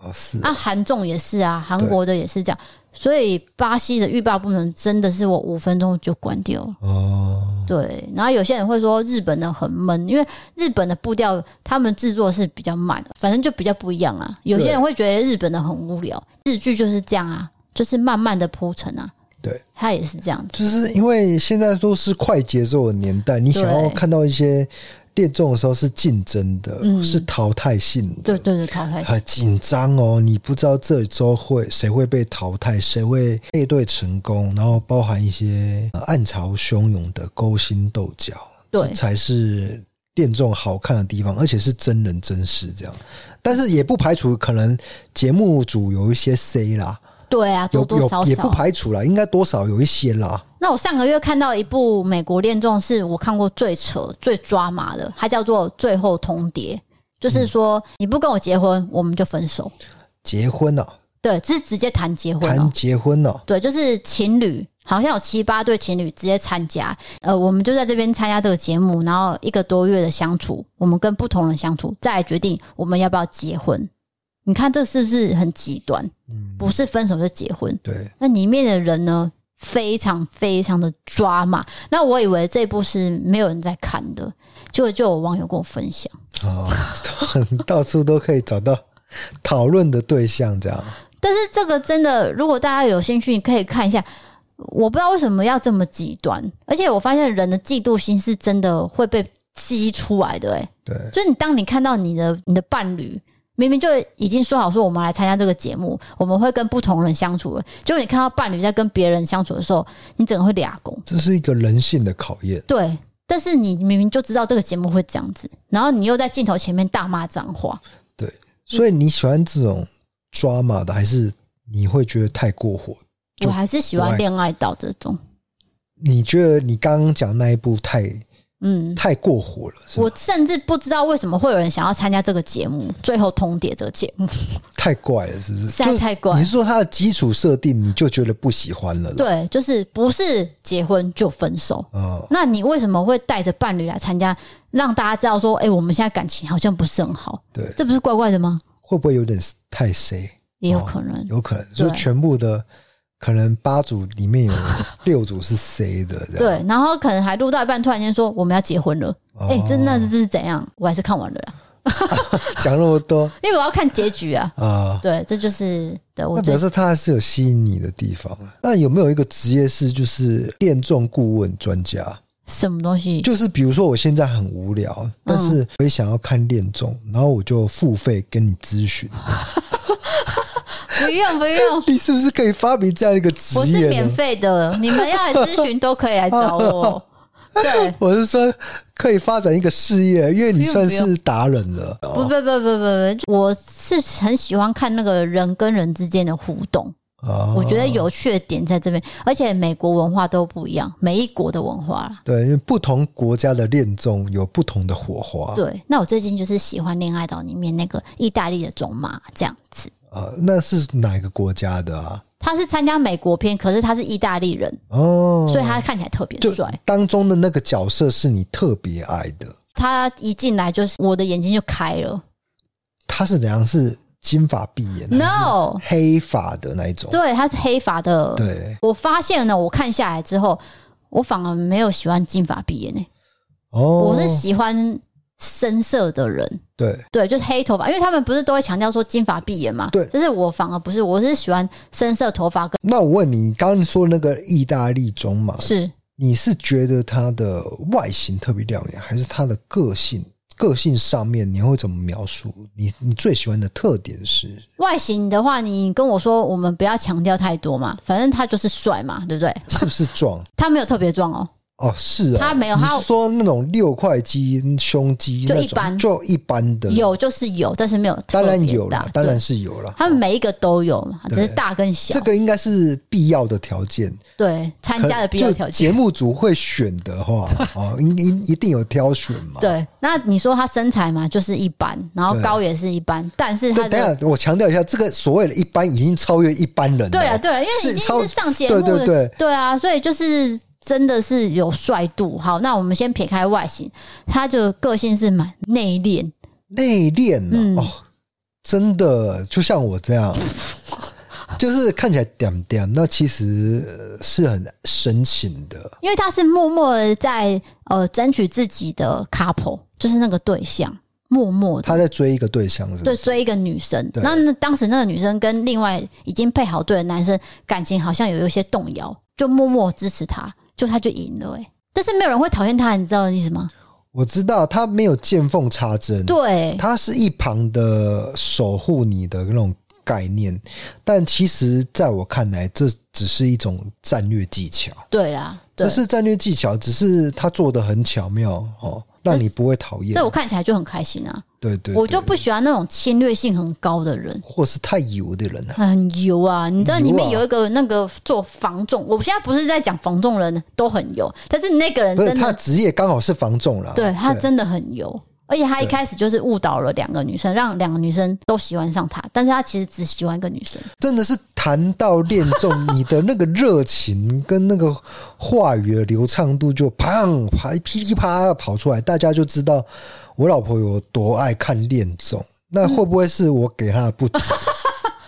啊，是啊，韩综也是啊，韩国的也是这样，所以巴西的欲罢不能真的是我五分钟就关掉了。哦，对，然后有些人会说日本的很闷，因为日本的步调他们制作是比较慢的，反正就比较不一样啊。有些人会觉得日本的很无聊，日剧就是这样啊，就是慢慢的铺陈啊。对，他也是这样子，就是因为现在都是快节奏的年代，你想要看到一些恋综的时候是竞争的，嗯、是淘汰性的，对对对，淘汰很紧张哦，你不知道这周会谁会被淘汰，谁会配对成功，然后包含一些暗潮汹涌的勾心斗角，对，这才是恋综好看的地方，而且是真人真事这样，但是也不排除可能节目组有一些 C 啦。对啊，多多少少也不排除了，应该多少有一些啦。那我上个月看到一部美国恋综，是我看过最扯、最抓马的，它叫做《最后通牒》，就是说你不跟我结婚，我们就分手。结婚了？对，这是直接谈结婚，谈结婚了。对，就是情侣，好像有七八对情侣直接参加。呃，我们就在这边参加这个节目，然后一个多月的相处，我们跟不同人相处，再来决定我们要不要结婚。你看这是不是很极端？嗯不是分手就结婚。对，那里面的人呢，非常非常的抓马。那我以为这部是没有人在看的，结果就有网友跟我分享。哦，到处都可以找到讨论的对象，这样。但是这个真的，如果大家有兴趣，你可以看一下。我不知道为什么要这么极端，而且我发现人的嫉妒心是真的会被激出来的。哎，对，就是你当你看到你的你的伴侣。明明就已经说好说我们来参加这个节目，我们会跟不同人相处了。结果你看到伴侣在跟别人相处的时候，你整个会俩攻。这是一个人性的考验。对，但是你明明就知道这个节目会这样子，然后你又在镜头前面大骂脏话。对，所以你喜欢这种抓马的，还是你会觉得太过火？我还是喜欢恋爱岛这种。你觉得你刚刚讲那一部太嗯太过火了？我甚至不知道为什么会有人想要参加这个节目，最后通牒这个节目太怪了，是不是？实在太怪。你是说它的基础设定你就觉得不喜欢了？对，就是不是结婚就分手。哦，那你为什么会带着伴侣来参加，让大家知道说，哎、欸，我们现在感情好像不是很好？对，这不是怪怪的吗？会不会有点太谁？也有可能，哦、有可能，就是全部的。可能八组里面有 六组是谁的？对，然后可能还录到一半，突然间说我们要结婚了。哎、哦，真的这是怎样？我还是看完了啦。讲、啊、那么多，因为我要看结局啊。啊、哦，对，这就是对我。那表示他还是有吸引你的地方。那有没有一个职业是就是恋综顾问专家？什么东西？就是比如说我现在很无聊，但是我也想要看恋综，然后我就付费跟你咨询。不用不用，你是不是可以发明这样一个职业？我是免费的，你们要来咨询都可以来找我。对，我是说可以发展一个事业，因为你算是达人了。不不不不不不，我是很喜欢看那个人跟人之间的互动。哦，我觉得有趣的点在这边，而且美国文化都不一样，每一国的文化啦。对，因为不同国家的恋综有不同的火花。对，那我最近就是喜欢《恋爱岛》里面那个意大利的种马这样子。啊，那是哪个国家的啊？他是参加美国片，可是他是意大利人哦，所以他看起来特别帅。当中的那个角色是你特别爱的。他一进来就是我的眼睛就开了。他是怎样？是金发碧眼？No，黑发的那一种。对，他是黑发的。对，我发现呢，我看下来之后，我反而没有喜欢金发碧眼呢。哦，我是喜欢。深色的人，对对，就是黑头发，因为他们不是都会强调说金发碧眼嘛？对，就是我反而不是，我是喜欢深色头发。那我问你，刚刚说那个意大利中嘛，是你是觉得他的外形特别亮眼，还是他的个性？个性上面你会怎么描述？你你最喜欢的特点是外形的话，你跟我说，我们不要强调太多嘛，反正他就是帅嘛，对不对？是不是壮？他没有特别壮哦。哦，是啊，他没有，他说那种六块肌、胸肌就一般，就一般的，有就是有，但是没有，当然有了，当然是有了。他们每一个都有嘛，只是大跟小。这个应该是必要的条件，对，参加的必要条件。节目组会选的话，哦，应应一定有挑选嘛。对，那你说他身材嘛，就是一般，然后高也是一般，但是他等下我强调一下，这个所谓的一般已经超越一般人。对啊，对啊，因为已经是上节目了，对对对，对啊，所以就是。真的是有帅度，好，那我们先撇开外形，他就个性是蛮内敛，内敛、啊？嗯、哦，真的就像我这样，就是看起来点点，那其实是很深情的，因为他是默默的在呃争取自己的 couple，就是那个对象，默默的他在追一个对象是不是，对，追一个女生，那那当时那个女生跟另外已经配好对的男生感情好像有一些动摇，就默默支持他。就他就赢了哎、欸，但是没有人会讨厌他，你知道意思吗？我知道他没有见缝插针，对，他是一旁的守护你的那种概念，但其实在我看来，这只是一种战略技巧。对啦，对，这是战略技巧，只是他做的很巧妙哦。让你不会讨厌，这我看起来就很开心啊！对，对对，我就不喜欢那种侵略性很高的人，或是太油的人啊，很油啊！你知道里面有一个那个做防重，我现在不是在讲防重人都很油，但是那个人真的他职业刚好是防重了，对他真的很油。而且他一开始就是误导了两个女生，让两个女生都喜欢上他，但是他其实只喜欢一个女生。真的是谈到恋综，你的那个热情跟那个话语的流畅度就砰啪噼里啪啦跑出来，大家就知道我老婆有多爱看恋综。那会不会是我给她的不足？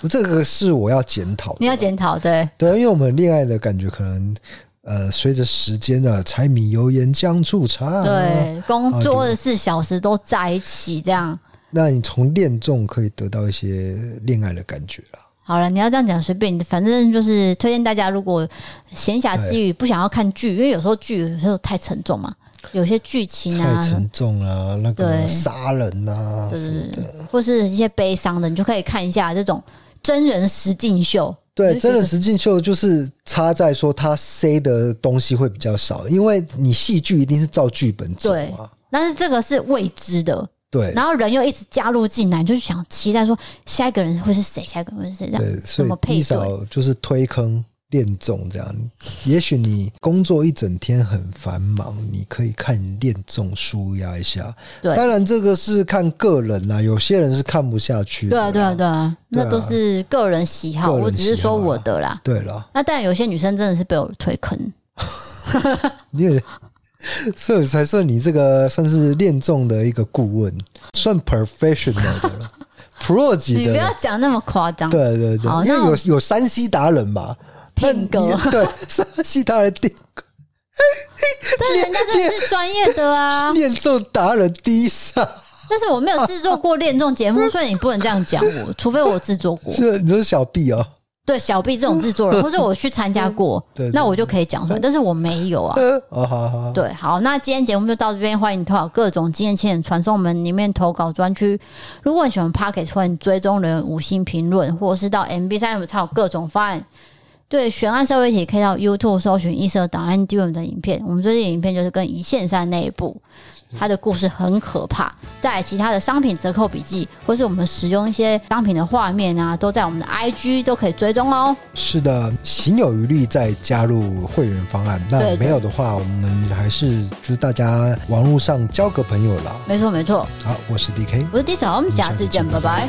嗯、这个是我要检讨。你要检讨，对对，因为我们恋爱的感觉可能。呃，随着时间的柴米油盐酱醋茶，对，工作二十四小时都在一起，这样。那你从恋综可以得到一些恋爱的感觉啊。好了，你要这样讲随便，反正就是推荐大家，如果闲暇之余不想要看剧，因为有时候剧有时候太沉重嘛，有些剧情啊太沉重啊，那个杀人啊什么的，或是一些悲伤的，你就可以看一下这种真人实境秀。对，真人实境秀就是差在说他塞的东西会比较少，因为你戏剧一定是照剧本走啊。对，但是这个是未知的，对，然后人又一直加入进来，就是想期待说下一个人会是谁，下一个人会是谁，这样对，怎么配对？就是推坑。练重这样，也许你工作一整天很繁忙，你可以看练重舒压一下。对，当然这个是看个人啦，有些人是看不下去的。对啊，对啊，对啊，那都是个人喜好。我只是说我的啦。对了，那当然有些女生真的是被我推坑。你也，所以才算你这个算是练重的一个顾问，算 professional 的了，pro 级的。你不要讲那么夸张。对对对，因为有有山西达人嘛。定格对，山西达人定格，但是人家真的是专业的啊，念咒达人第一上。但是我没有制作过练重节目，所以你不能这样讲我，除非我制作过。是，你说小 B 哦？对，小 B 这种制作人，或者我去参加过，对，那我就可以讲出来。但是我没有啊。哦，好好。对，好，那今天节目就到这边，欢迎投稿各种经验亲传送门里面投稿专区。如果你喜欢 Pocket，欢迎追踪人五星评论，或者是到 MB 三有超各种方案。对，悬案社会题可以到 YouTube 搜寻异色档案 DIM 的影片。我们最近影片就是跟一线三那一部，它的故事很可怕。在其他的商品折扣笔记，或是我们使用一些商品的画面啊，都在我们的 IG 都可以追踪哦。是的，行有余力再加入会员方案。那没有的话，我们还是就是大家网络上交个朋友啦。没错没错。好，我是 DK，我是 D 嫂，我们下次见，拜拜。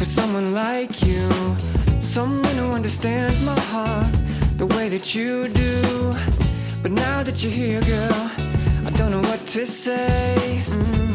For someone like you, someone who understands my heart the way that you do. But now that you're here, girl, I don't know what to say. Mm.